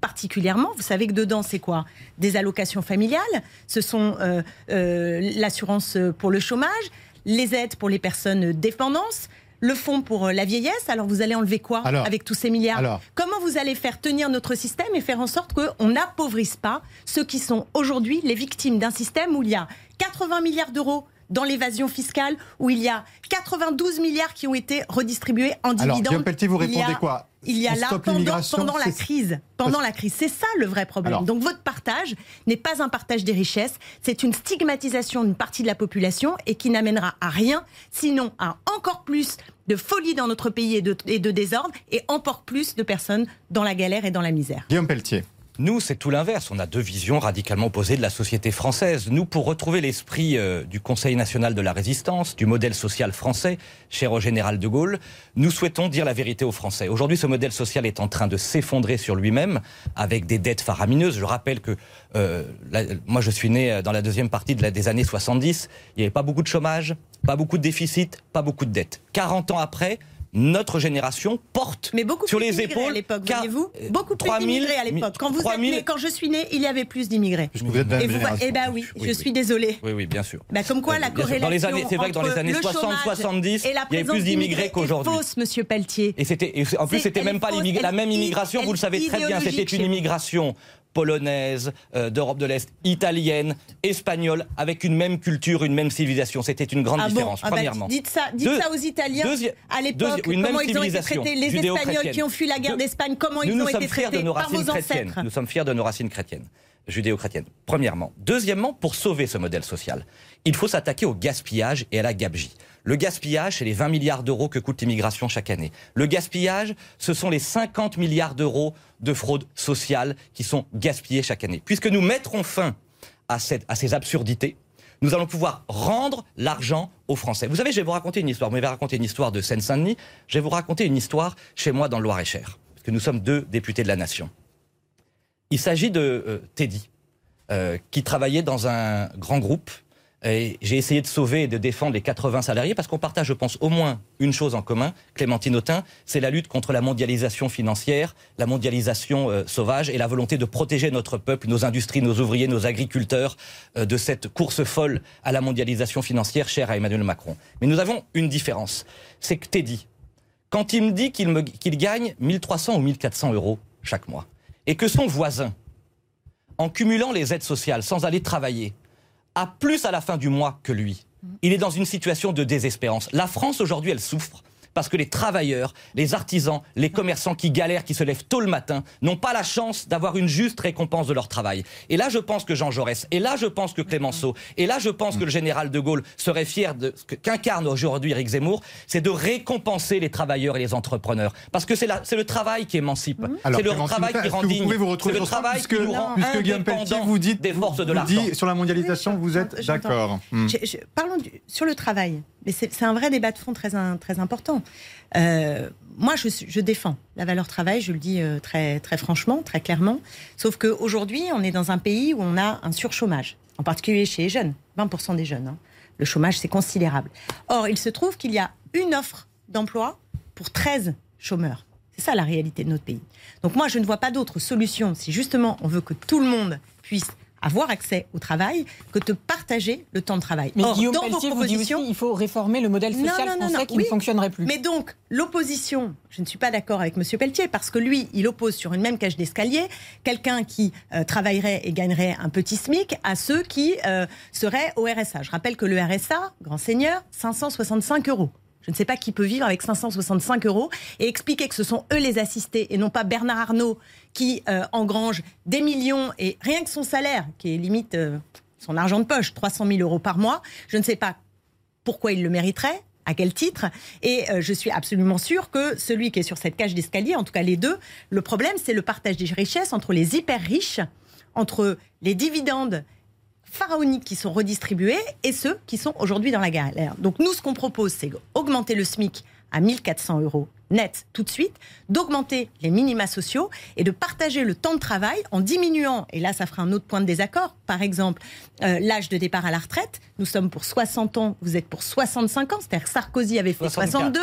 [SPEAKER 8] particulièrement, vous savez que dedans, c'est quoi? Des allocations familiales, ce sont euh, l'assurance pour le chômage, les aides pour les personnes dépendances, le fonds pour euh, la vieillesse, alors vous allez enlever quoi avec tous ces milliards Comment vous allez faire tenir notre système et faire en sorte qu'on n'appauvrisse pas ceux qui sont aujourd'hui les victimes d'un système où il y a 80 milliards d'euros dans l'évasion fiscale où il y a 92 milliards qui ont été redistribués en
[SPEAKER 3] Alors,
[SPEAKER 8] dividendes.
[SPEAKER 3] Guillaume Pelletier, vous
[SPEAKER 8] Il y a-
[SPEAKER 3] répondez quoi
[SPEAKER 8] il y a
[SPEAKER 3] On
[SPEAKER 8] là, pendant, la crise, pendant la crise, c'est ça le vrai problème.
[SPEAKER 3] Alors-
[SPEAKER 8] Donc votre partage n'est pas un partage des richesses, c'est une stigmatisation d'une partie de la population et qui n'amènera à rien, sinon à encore plus de folie dans notre pays et de, désordre et encore plus de personnes dans la galère et dans la misère.
[SPEAKER 3] Guillaume Pelletier.
[SPEAKER 4] Nous, c'est tout l'inverse. On a deux visions radicalement opposées de la société française. Nous, pour retrouver l'esprit euh, du Conseil national de la résistance, du modèle social français, cher au général de Gaulle, nous souhaitons dire la vérité aux Français. Aujourd'hui, ce modèle social est en train de s'effondrer sur lui-même avec des dettes faramineuses. Je rappelle que euh, moi, je suis né dans la deuxième partie des années 70. Il n'y avait pas beaucoup de chômage, pas beaucoup de déficit, pas beaucoup de dettes. 40 ans après, notre génération porte
[SPEAKER 8] Mais beaucoup
[SPEAKER 4] sur
[SPEAKER 8] plus
[SPEAKER 4] les épaules
[SPEAKER 8] à l'époque, voyez-vous Beaucoup plus
[SPEAKER 4] 3000,
[SPEAKER 8] d'immigrés à l'époque. Quand vous êtes
[SPEAKER 4] 3000,
[SPEAKER 8] né, quand je suis né, il y avait plus d'immigrés. Et vous, eh ben oui,
[SPEAKER 4] Oui,
[SPEAKER 8] je
[SPEAKER 4] oui.
[SPEAKER 8] suis désolée.
[SPEAKER 4] Oui, oui, bien sûr.
[SPEAKER 8] Bah, comme quoi, la corrélation
[SPEAKER 4] Dans les années- c'est vrai que dans les
[SPEAKER 8] entre
[SPEAKER 4] années
[SPEAKER 8] le
[SPEAKER 4] 60,
[SPEAKER 8] chômage
[SPEAKER 4] 70,
[SPEAKER 8] et la
[SPEAKER 4] il y avait plus
[SPEAKER 8] présence
[SPEAKER 4] d'immigrés qu'aujourd'hui.
[SPEAKER 8] C'est fausse, Monsieur Pelletier.
[SPEAKER 4] Et c'était, et en plus, c'était même pas la même immigration,
[SPEAKER 8] elle
[SPEAKER 4] vous le savez très bien. C'était une immigration polonaise, euh, d'Europe de l'Est, italienne, espagnole, avec une même culture, une même civilisation. C'était une grande
[SPEAKER 8] Ah bon
[SPEAKER 4] différence,
[SPEAKER 8] Ah bah,
[SPEAKER 4] premièrement.
[SPEAKER 8] dites ça, dites
[SPEAKER 4] Deux-
[SPEAKER 8] ça aux Italiens à l'époque.
[SPEAKER 4] deuxi- une même
[SPEAKER 8] Comment ils ont été traités Les. Espagnols qui ont fui la guerre d'Espagne, comment
[SPEAKER 4] nous,
[SPEAKER 8] ils
[SPEAKER 4] nous
[SPEAKER 8] ont été
[SPEAKER 4] de
[SPEAKER 8] traités
[SPEAKER 4] nos
[SPEAKER 8] par vos ancêtres
[SPEAKER 4] Nous sommes fiers de nos racines chrétiennes, judéo-chrétiennes. Premièrement. Deuxièmement, pour sauver ce modèle social, il faut s'attaquer au gaspillage et à la gabegie. Le gaspillage, c'est les 20 milliards d'euros que coûte l'immigration chaque année. Le gaspillage, ce sont les 50 milliards d'euros de fraude sociale qui sont gaspillés chaque année. Puisque nous mettrons fin à, à ces absurdités, nous allons pouvoir rendre l'argent aux Français. Vous savez, je vais vous raconter une histoire. Vous m'avez raconté une histoire de Seine-Saint-Denis. Je vais vous raconter une histoire chez moi dans le Loir-et-Cher. Parce que nous sommes deux députés de la nation. Il s'agit de euh, Teddy, euh, qui travaillait dans un grand groupe. J'ai essayé de sauver et de défendre les 80 salariés parce qu'on partage, je pense, au moins une chose en commun, Clémentine Autain, c'est la lutte contre la mondialisation financière, la mondialisation euh, sauvage et la volonté de protéger notre peuple, nos industries, nos ouvriers, nos agriculteurs de cette course folle à la mondialisation financière chère à Emmanuel Macron. Mais nous avons une différence, c'est que Teddy, quand il me dit qu'il qu'il gagne 1300 ou 1400 euros chaque mois, et que son voisin, en cumulant les aides sociales sans aller travailler, a plus à la fin du mois que lui. Il est dans une situation de désespérance. La France aujourd'hui, elle souffre parce que les travailleurs, les artisans, les commerçants qui galèrent, qui se lèvent tôt le matin, n'ont pas la chance d'avoir une juste récompense de leur travail. Et là, je pense que Jean Jaurès, et là, je pense que Clémenceau, et là, je pense que le général de Gaulle serait fier de ce qu'incarne aujourd'hui Éric Zemmour, c'est de récompenser les travailleurs et les entrepreneurs. Parce que c'est le travail qui émancipe.
[SPEAKER 3] Alors,
[SPEAKER 4] C'est le travail qui rend digne.
[SPEAKER 3] pouvez vous
[SPEAKER 4] C'est le travail qui nous rend indépendants
[SPEAKER 3] vous dit,
[SPEAKER 4] des forces de
[SPEAKER 3] vous
[SPEAKER 4] l'argent.
[SPEAKER 3] dit sur la mondialisation, vous êtes d'accord. Hmm.
[SPEAKER 8] Parlons du- sur le travail. Mais c'est un vrai débat de fond très, très important. Euh, moi, je défends la valeur travail, je le dis euh, très, très franchement, très clairement. Sauf qu'aujourd'hui, on est dans un pays où on a un surchômage, en particulier chez les jeunes, 20% des jeunes. hein. Le chômage, c'est considérable. Or, il se trouve qu'il y a une offre d'emploi pour 13 chômeurs. C'est ça la réalité de notre pays. Donc moi, je ne vois pas d'autre solution si justement on veut que tout le monde puisse avoir accès au travail que de partager le temps de travail.
[SPEAKER 5] Mais
[SPEAKER 8] Or,
[SPEAKER 5] Guillaume
[SPEAKER 8] dans vos
[SPEAKER 5] Pelletier vous dit aussi
[SPEAKER 8] propositions,
[SPEAKER 5] qu'il faut réformer le modèle social
[SPEAKER 8] non, non,
[SPEAKER 5] français qui
[SPEAKER 8] oui.
[SPEAKER 5] ne fonctionnerait plus.
[SPEAKER 8] mais donc, l'opposition, je ne suis pas d'accord avec M. Pelletier, parce que lui, il oppose sur une même cage d'escalier quelqu'un qui euh, travaillerait et gagnerait un petit SMIC à ceux qui euh, seraient au RSA. Je rappelle que le RSA, grand seigneur, 565 euros. Je ne sais pas qui peut vivre avec 565 euros et expliquer que ce sont eux les assistés et non pas Bernard Arnault qui euh, engrange des millions et rien que son salaire, qui est limite euh, son argent de poche, 300 000 euros par mois. Je ne sais pas pourquoi il le mériterait, à quel titre. Et euh, je suis absolument sûre que celui qui est sur cette cage d'escalier, en tout cas les deux, le problème, c'est le partage des richesses entre les hyper riches, entre les dividendes pharaoniques qui sont redistribués et ceux qui sont aujourd'hui dans la galère. Donc nous, ce qu'on propose, c'est d'augmenter le SMIC à 1400 euros net tout de suite, d'augmenter les minima sociaux et de partager le temps de travail en diminuant, et là ça fera un autre point de désaccord, par exemple euh, l'âge de départ à la retraite, nous sommes pour 60 ans, vous êtes pour 65 ans, c'est-à-dire Sarkozy avait fait
[SPEAKER 4] 64.
[SPEAKER 8] 62,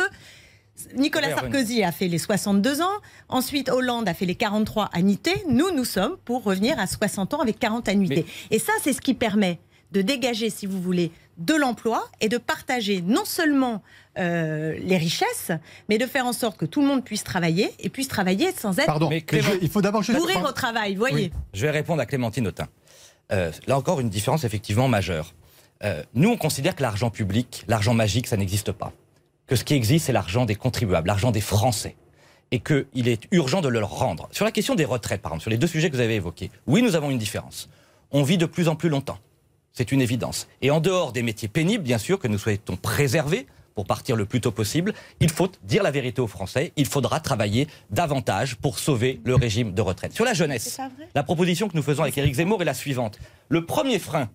[SPEAKER 8] Nicolas. Sarkozy a fait les 62 ans, ensuite Hollande a fait les 43 annuités, nous, nous sommes pour revenir à 60 ans avec 40 annuités. Et ça, c'est ce qui permet de dégager, si vous voulez, de l'emploi et de partager non seulement euh, les richesses, mais de faire en sorte que tout le monde puisse travailler et puisse travailler sans être
[SPEAKER 3] Pardon,
[SPEAKER 4] Mais
[SPEAKER 3] mais
[SPEAKER 4] Clément-
[SPEAKER 3] je- il faut d'abord
[SPEAKER 8] mourir au travail, voyez.
[SPEAKER 4] Je vais répondre à Clémentine Autain. Euh, là encore, une différence effectivement majeure. euh, nous, on considère que l'argent public, l'argent magique, ça n'existe pas. Que ce qui existe, c'est l'argent des contribuables, l'argent des Français. Et qu'il est urgent de le leur rendre. Sur la question des retraites, par exemple, sur les deux sujets que vous avez évoqués, oui, nous avons une différence. On vit de plus en plus longtemps. C'est une évidence. Et en dehors des métiers pénibles, bien sûr, que nous souhaitons préserver, pour partir le plus tôt possible, il faut dire la vérité aux Français, il faudra travailler davantage pour sauver le régime de retraite. Sur la jeunesse, la proposition que nous faisons avec Éric Zemmour est la suivante. Le premier frein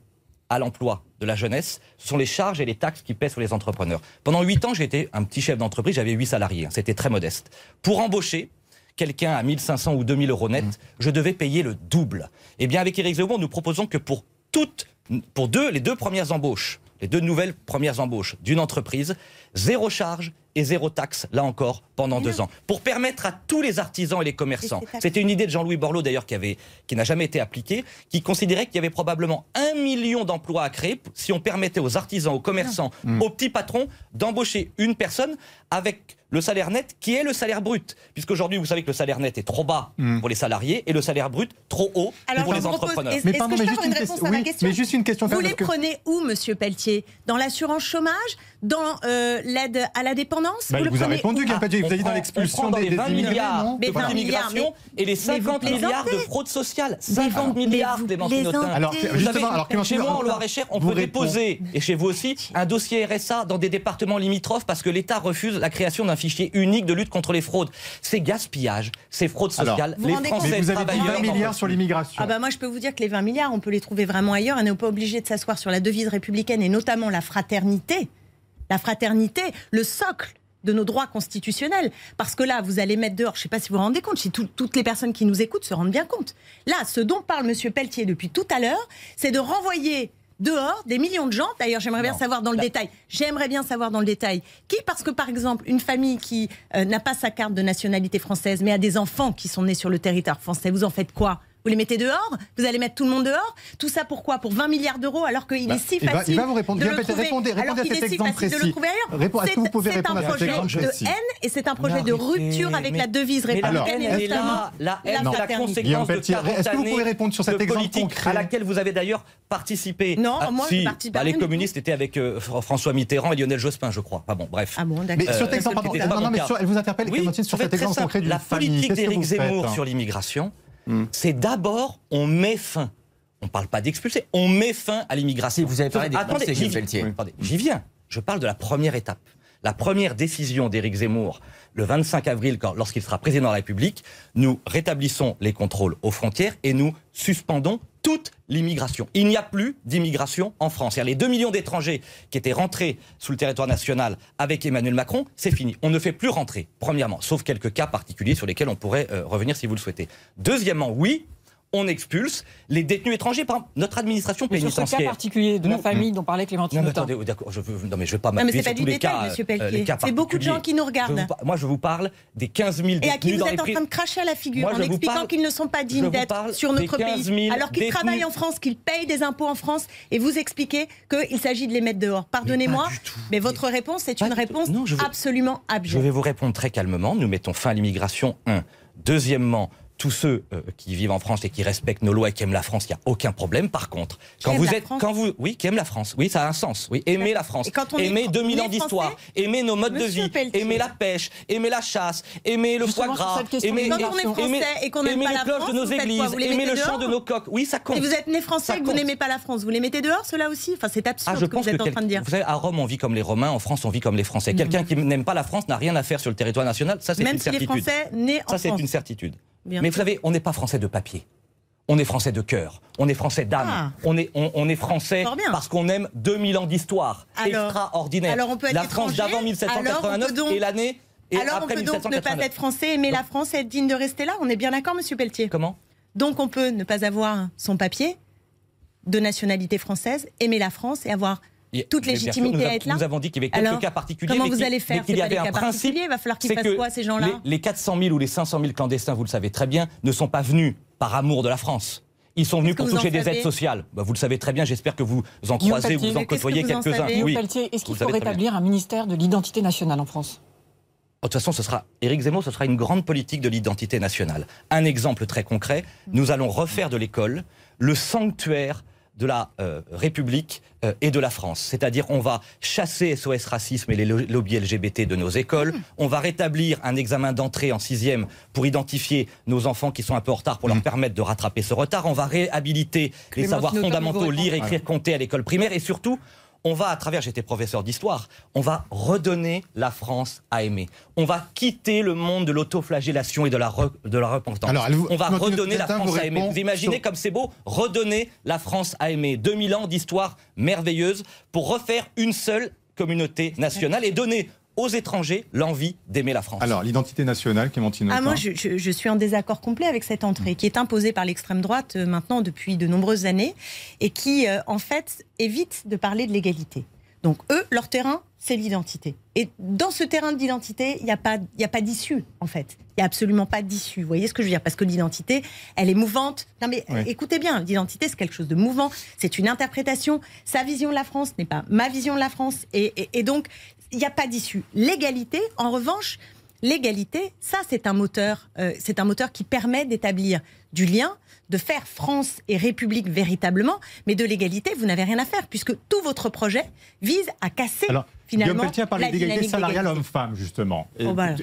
[SPEAKER 4] à l'emploi de la jeunesse, ce sont les charges et les taxes qui pèsent sur les entrepreneurs. Pendant huit ans, j'étais un petit chef d'entreprise, j'avais huit salariés, hein. c'était très modeste. Pour embaucher, quelqu'un à 1500 ou 2000 euros net, mmh. je devais payer le double. Eh bien, avec Éric Zemmour, nous proposons que pour toutes, pour deux, les deux premières embauches, les deux nouvelles premières embauches d'une entreprise, zéro charge et zéro taxe, là encore, pendant deux ans, pour permettre à tous les artisans et les commerçants. C'était une idée de Jean-Louis Borloo, d'ailleurs, qui, avait, qui n'a jamais été appliquée, qui considérait qu'il y avait probablement un million d'emplois à créer si on permettait aux artisans, aux commerçants, aux petits patrons d'embaucher une personne avec le salaire net qui est le salaire brut. Puisqu'aujourd'hui, vous savez que le salaire net est trop bas hmm. pour les salariés et le salaire brut trop haut pour les entrepreneurs.
[SPEAKER 8] mais pardon, mais, juste une, réponse à question.
[SPEAKER 3] mais juste une question.
[SPEAKER 8] Vous les prenez où, monsieur Pelletier? Dans l'assurance chômage? Dans euh, l'aide à la dépendance?
[SPEAKER 3] Bah, Vous, vous avez répondu, Guy Pelletier. Vous avez dit dans l'expulsion des,
[SPEAKER 4] 20 milliards de l'immigration et les 50 milliards de fraude sociale. 50 milliards, Clémentine Autain. Alors, justement, alors, chez moi, en Loire-et-Cher, on peut déposer, et chez vous aussi, un dossier RSA dans des départements limitrophes parce que l'État refuse la création d'un fichier unique de lutte contre les fraudes. C'est gaspillage, c'est fraude sociale.
[SPEAKER 3] les Français vous avez dit 20 milliards sur l'immigration.
[SPEAKER 8] Ah bah moi je peux vous dire que les 20 milliards, on peut les trouver vraiment ailleurs. On n'est pas obligé de s'asseoir sur la devise républicaine et notamment la fraternité. La fraternité, le socle de nos droits constitutionnels. Parce que là, vous allez mettre dehors, je ne sais pas si vous vous rendez compte, si toutes les personnes qui nous écoutent se rendent bien compte. Là, ce dont parle M. Pelletier depuis tout à l'heure, c'est de renvoyer dehors des millions de gens. D'ailleurs, j'aimerais bien savoir dans le détail. J'aimerais bien savoir dans le détail qui, parce que par exemple, une famille qui euh, n'a pas sa carte de nationalité française, mais a des enfants qui sont nés sur le territoire français, vous en faites quoi? Vous les mettez dehors Vous allez mettre tout le monde dehors Tout ça pourquoi? Pour 20 milliards d'euros alors qu'il est bah, si facile.
[SPEAKER 3] il va vous répondre. De le trouver, répondez, répondez à cet exemple précis. De le trouver ailleurs. Est-ce que vous pouvez répondre à cet exemple
[SPEAKER 8] précis de haine et c'est un projet de rupture avec la devise républicaine
[SPEAKER 4] et notamment la haine, la conséquence de 40 Est-ce que vous pouvez répondre sur cet exemple concret à laquelle vous avez d'ailleurs participé?
[SPEAKER 8] Non, ah, moi je participe
[SPEAKER 4] bah, Les communistes étaient avec euh, François Mitterrand et Lionel Jospin, je crois. bon, bref.
[SPEAKER 8] Ah bon, d'accord.
[SPEAKER 3] Mais sur cet exemple, pardon, non, mais elle vous interpelle, sur cet exemple concret
[SPEAKER 4] La politique d'Éric Zemmour sur l'immigration, Hmm. c'est d'abord on met fin. On ne parle pas d'expulser, on met fin à l'immigration.
[SPEAKER 6] Vous avez parlé des
[SPEAKER 4] Attendez, j'y viens. Je parle de la première étape. La première décision d'Éric Zemmour, le 25 avril, lorsqu'il sera président de la République, nous rétablissons les contrôles aux frontières et nous suspendons toute l'immigration. Il n'y a plus d'immigration en France. Les 2 millions d'étrangers qui étaient rentrés sous le territoire national avec Emmanuel Macron, c'est fini. On ne fait plus rentrer, premièrement, sauf quelques cas particuliers sur lesquels on pourrait euh, revenir si vous le souhaitez. Deuxièmement, oui, on expulse les détenus étrangers. Par notre administration pénitentiaire. Sur
[SPEAKER 5] ce cas particulier de la famille dont parlait Clémentine
[SPEAKER 4] Non, attendez, oh, d'accord, je veux, non, mais je vais pas m'appuyer sur tous les cas.
[SPEAKER 8] Euh, c'est beaucoup de gens qui nous regardent.
[SPEAKER 4] moi, je vous parle des 15 000 détenus
[SPEAKER 8] Et à qui vous êtes en train de cracher à la figure en expliquant qu'ils ne sont pas dignes d'être sur notre pays, alors qu'ils travaillent en France, qu'ils payent des impôts en France, et vous expliquez qu'il s'agit de les mettre dehors. Pardonnez-moi, mais, votre réponse est une réponse absolument abjecte.
[SPEAKER 4] Je vais vous répondre très calmement. Nous mettons fin à l'immigration, un. Deuxièmement, tous ceux euh, qui vivent en France et qui respectent nos lois et qui aiment la France, il n'y a aucun problème. Par contre, quand vous êtes, quand vous, oui, qui aiment la France, oui, ça a un sens. Oui, aimer la France, aimer 2000 ans d'histoire, aimer nos modes de vie, aimer la pêche, aimer la chasse, aimer le foie gras, aimer,
[SPEAKER 8] quand on est français et qu'on n'aime pas la France,
[SPEAKER 4] de nos églises, aimer le chant de nos coques. Oui, ça compte.
[SPEAKER 8] Et vous êtes né français et que vous n'aimez pas la France, vous les mettez dehors, cela aussi? Enfin, c'est absurde ah, ce que vous êtes en train de dire.
[SPEAKER 4] Vous savez, à Rome, on vit comme les Romains, en France, on vit comme les Français. Quelqu'un qui n'aime pas la France n'a rien à faire sur le territoire national. Ça, c'est une certitude. Même si les Français nés en Ça, c'est une certitude. Mais vous savez, on n'est pas français de papier. On est français de cœur, on est français d'âme, ah. on, est, on, est français parce qu'on aime 2000 ans d'histoire extraordinaire.
[SPEAKER 8] Alors on peut être
[SPEAKER 4] la France d'avant 1789 et l'année et
[SPEAKER 8] alors on peut donc ne pas être français, aimer la France et être digne de rester là. On est bien d'accord, Monsieur Pelletier
[SPEAKER 4] Comment?
[SPEAKER 8] Donc on peut ne pas avoir son papier de nationalité française, aimer la France et avoir toute légitimité à être là.
[SPEAKER 4] Nous avons dit qu'il y avait quelques cas particuliers.
[SPEAKER 8] Comment vous allez faire
[SPEAKER 4] qu'il y avait un principe.
[SPEAKER 8] Il va falloir qu'ils fassent quoi ces gens-là
[SPEAKER 4] les, 400 000 ou les 500 000 clandestins, vous le savez très bien, ne sont pas venus par amour de la France. Ils sont venus pour toucher des aides sociales. Bah, vous le savez très bien, j'espère que vous en croisez, vous en côtoyez quelques-uns.
[SPEAKER 5] Oui. Est-ce qu'il faut rétablir un ministère de l'identité nationale en France?
[SPEAKER 4] De toute façon, ce sera Éric Zemmour, ce sera une grande politique de l'identité nationale. Un exemple très concret, nous allons refaire de l'école le sanctuaire de la euh, République euh, et de la France. C'est-à-dire on va chasser SOS Racisme et les lo- lobbies LGBT de nos écoles, on va rétablir un examen d'entrée en sixième pour identifier nos enfants qui sont un peu en retard pour leur permettre de rattraper ce retard, on va réhabiliter les savoirs fondamentaux, lire, écrire, compter à l'école primaire. Et surtout on va, à travers, j'étais professeur d'histoire, on va redonner la France à aimer. On va quitter le monde de l'autoflagellation et de la, re- de la repentance.
[SPEAKER 3] Alors, elle vous-
[SPEAKER 4] on va redonner la France à aimer. Vous imaginez
[SPEAKER 3] sur-
[SPEAKER 4] comme c'est beau Redonner la France à aimer. 2000 ans d'histoire merveilleuse pour refaire une seule communauté nationale et donner aux étrangers l'envie d'aimer la France.
[SPEAKER 3] Alors, l'identité nationale, Clémentine
[SPEAKER 8] Ah, moi, je, je- je suis en désaccord complet avec cette entrée qui est imposée par l'extrême droite euh, maintenant depuis de nombreuses années et qui, euh, en fait, évite de parler de l'égalité. Donc, eux, leur terrain, c'est l'identité. Et dans ce terrain d'identité, il n'y a pas, il y a pas d'issue, en fait. Il n'y a absolument pas d'issue. Vous voyez ce que je veux dire? Parce que l'identité, elle est mouvante. Non, mais
[SPEAKER 3] Oui.
[SPEAKER 8] écoutez bien, l'identité, c'est quelque chose de mouvant. C'est une interprétation. Sa vision de la France n'est pas ma vision de la France. Et, et- et donc, il n'y a pas d'issue. L'égalité, en revanche, L'égalité, ça c'est un moteur, euh, c'est un moteur qui permet d'établir du lien, de faire France et République véritablement, mais de l'égalité, vous n'avez rien à faire puisque tout votre projet vise à casser
[SPEAKER 9] Alors,
[SPEAKER 8] finalement
[SPEAKER 9] Guillaume Pelletier a parlé d'égalité salariale homme-femme, justement. Et-
[SPEAKER 8] Oh, bah,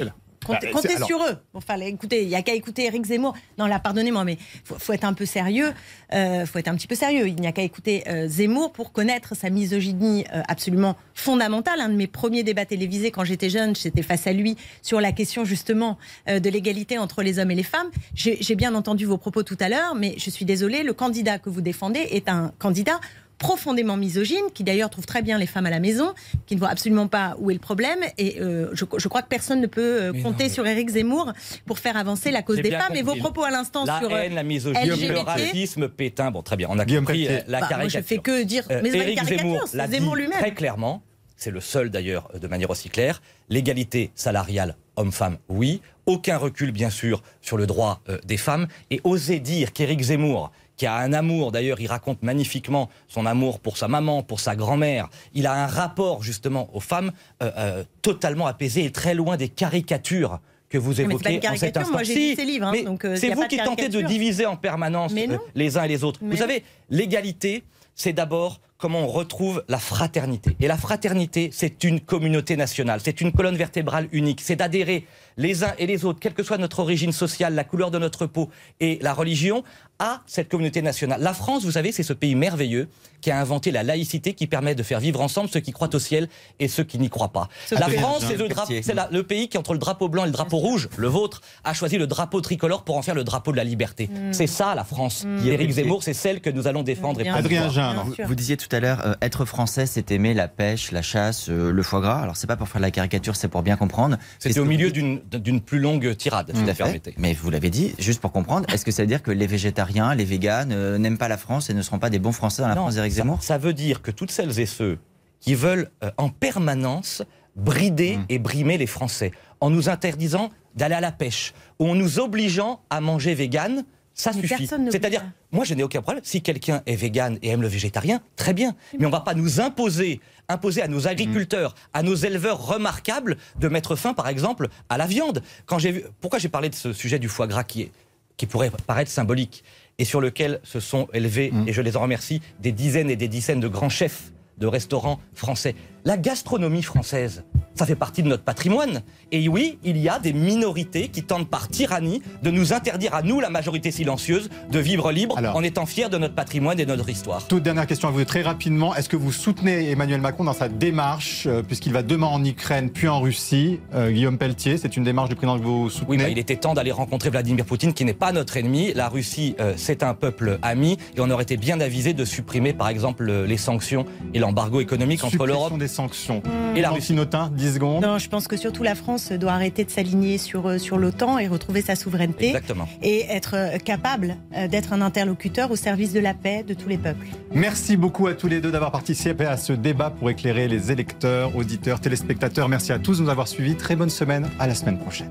[SPEAKER 8] Comptez,
[SPEAKER 9] Bah,
[SPEAKER 8] comptez
[SPEAKER 9] alors-
[SPEAKER 8] sur eux. Enfin, écoutez, il n'y a qu'à écouter Éric Zemmour. Non, là, pardonnez-moi, mais faut, faut être un peu sérieux. Euh, faut être un petit peu sérieux. Il n'y a qu'à écouter euh, Zemmour pour connaître sa misogynie euh, absolument fondamentale. Un de mes premiers débats télévisés quand j'étais jeune, j'étais face à lui sur la question justement euh, de l'égalité entre les hommes et les femmes. J'ai bien entendu vos propos tout à l'heure, mais je suis désolée, le candidat que vous défendez est un candidat profondément misogyne, qui d'ailleurs trouve très bien les femmes à la maison, qui ne voit absolument pas où est le problème. Et euh, je, je crois que personne ne peut euh,
[SPEAKER 4] non,
[SPEAKER 8] compter
[SPEAKER 4] mais-
[SPEAKER 8] sur Éric Zemmour pour faire avancer la cause des femmes. Et vos propos à l'instant
[SPEAKER 4] La
[SPEAKER 8] sur euh,
[SPEAKER 4] haine, la misogynie, le racisme, Pétain. Bon, très bien, on a
[SPEAKER 3] Guillaume
[SPEAKER 4] compris la
[SPEAKER 8] Bah, moi,
[SPEAKER 4] caricature.
[SPEAKER 8] je fais que dire, mais
[SPEAKER 4] Éric Zemmour l'a
[SPEAKER 8] Zemmour lui-même.
[SPEAKER 4] très clairement, c'est le seul d'ailleurs de manière aussi claire, l'égalité salariale homme-femme, oui, aucun recul bien sûr sur le droit euh, des femmes, et oser dire qu'Éric Zemmour, qui a un amour, d'ailleurs il raconte magnifiquement son amour pour sa maman, pour sa grand-mère, il a un rapport justement aux femmes euh, euh, totalement apaisé et très loin des caricatures que vous évoquez en cet instant. Si,
[SPEAKER 8] hein, euh,
[SPEAKER 4] c'est vous qui tentez de diviser en permanence les uns et les autres.
[SPEAKER 8] Mais
[SPEAKER 4] vous
[SPEAKER 8] non.
[SPEAKER 4] savez, l'égalité, c'est d'abord comment on retrouve la fraternité. Et la fraternité, c'est une communauté nationale, c'est une colonne vertébrale unique, c'est d'adhérer les uns et les autres, quelle que soit notre origine sociale, la couleur de notre peau et la religion, à cette communauté nationale. La France, vous savez, c'est ce pays merveilleux qui a inventé la laïcité qui permet de faire vivre ensemble ceux qui croient au ciel et ceux qui n'y croient pas.
[SPEAKER 8] Ce
[SPEAKER 4] La France, c'est le,
[SPEAKER 6] Pelletier.
[SPEAKER 4] drapeau- c'est la- le pays qui, entre le drapeau blanc et le drapeau rouge, le vôtre, a choisi le drapeau tricolore pour en faire le drapeau de la liberté. C'est ça, la France. Éric Zemmour, c'est celle que nous allons défendre et
[SPEAKER 3] Adrien
[SPEAKER 8] sûr.
[SPEAKER 6] Vous disiez tout à l'heure, euh, être français, c'est aimer la pêche, la chasse, euh, le foie gras. Alors, c'est pas pour faire de la caricature, c'est pour bien comprendre.
[SPEAKER 4] C'était au milieu d'une plus longue tirade, si
[SPEAKER 6] Tout
[SPEAKER 4] permettez.
[SPEAKER 6] Mais vous l'avez dit, juste pour comprendre, est-ce que ça veut dire que les végétariens, les véganes euh, n'aiment pas la France et ne seront pas des bons Français dans la
[SPEAKER 4] Non,
[SPEAKER 6] France d'Éric
[SPEAKER 4] ça,
[SPEAKER 6] Zemmour?
[SPEAKER 4] ça veut dire que toutes celles et ceux qui veulent euh, en permanence brider
[SPEAKER 6] Mmh.
[SPEAKER 4] et brimer les Français en nous interdisant d'aller à la pêche ou en nous obligeant à manger vegan, ça
[SPEAKER 8] Mais
[SPEAKER 4] suffit. C'est-à-dire, moi je n'ai aucun problème. Si quelqu'un est vegan et aime le végétarien, très bien. Mais on va pas nous imposer, imposer à nos agriculteurs, à nos éleveurs remarquables de mettre fin, par exemple, à la viande. Quand j'ai vu, pourquoi j'ai parlé de ce sujet du foie gras qui est qui pourrait paraître symbolique et sur lequel se sont élevés, et je les en remercie, des dizaines et des dizaines de grands chefs de restaurants français. La gastronomie française, ça fait partie de notre patrimoine. Et oui, il y a des minorités qui tentent par tyrannie de nous interdire à nous, la majorité silencieuse, de vivre libre
[SPEAKER 3] Alors.
[SPEAKER 4] en étant fiers de notre patrimoine et de notre histoire.
[SPEAKER 3] Toute dernière question à vous très rapidement. Est-ce que vous soutenez Emmanuel Macron dans sa démarche, euh, puisqu'il va demain en Ukraine puis en Russie Euh, Guillaume Pelletier, c'est une démarche du président que vous soutenez
[SPEAKER 4] Oui, bah, il était temps d'aller rencontrer Vladimir Poutine, qui n'est pas notre ennemi. La Russie, euh, c'est un peuple ami, et on aurait été bien avisé de supprimer, par exemple, le- les sanctions et l'embargo économique entre l'Europe
[SPEAKER 3] sanctions.
[SPEAKER 4] et la.
[SPEAKER 3] Autain, 10 secondes.
[SPEAKER 8] Non, je pense que surtout la France doit arrêter de s'aligner sur, euh, sur l'OTAN et retrouver sa souveraineté
[SPEAKER 4] Exactement.
[SPEAKER 8] et être euh, capable euh, d'être un interlocuteur au service de la paix de tous les peuples.
[SPEAKER 3] Merci beaucoup à tous les deux d'avoir participé à ce débat pour éclairer les électeurs, auditeurs, téléspectateurs. Merci à tous de nous avoir suivis. Très bonne semaine. À la semaine prochaine.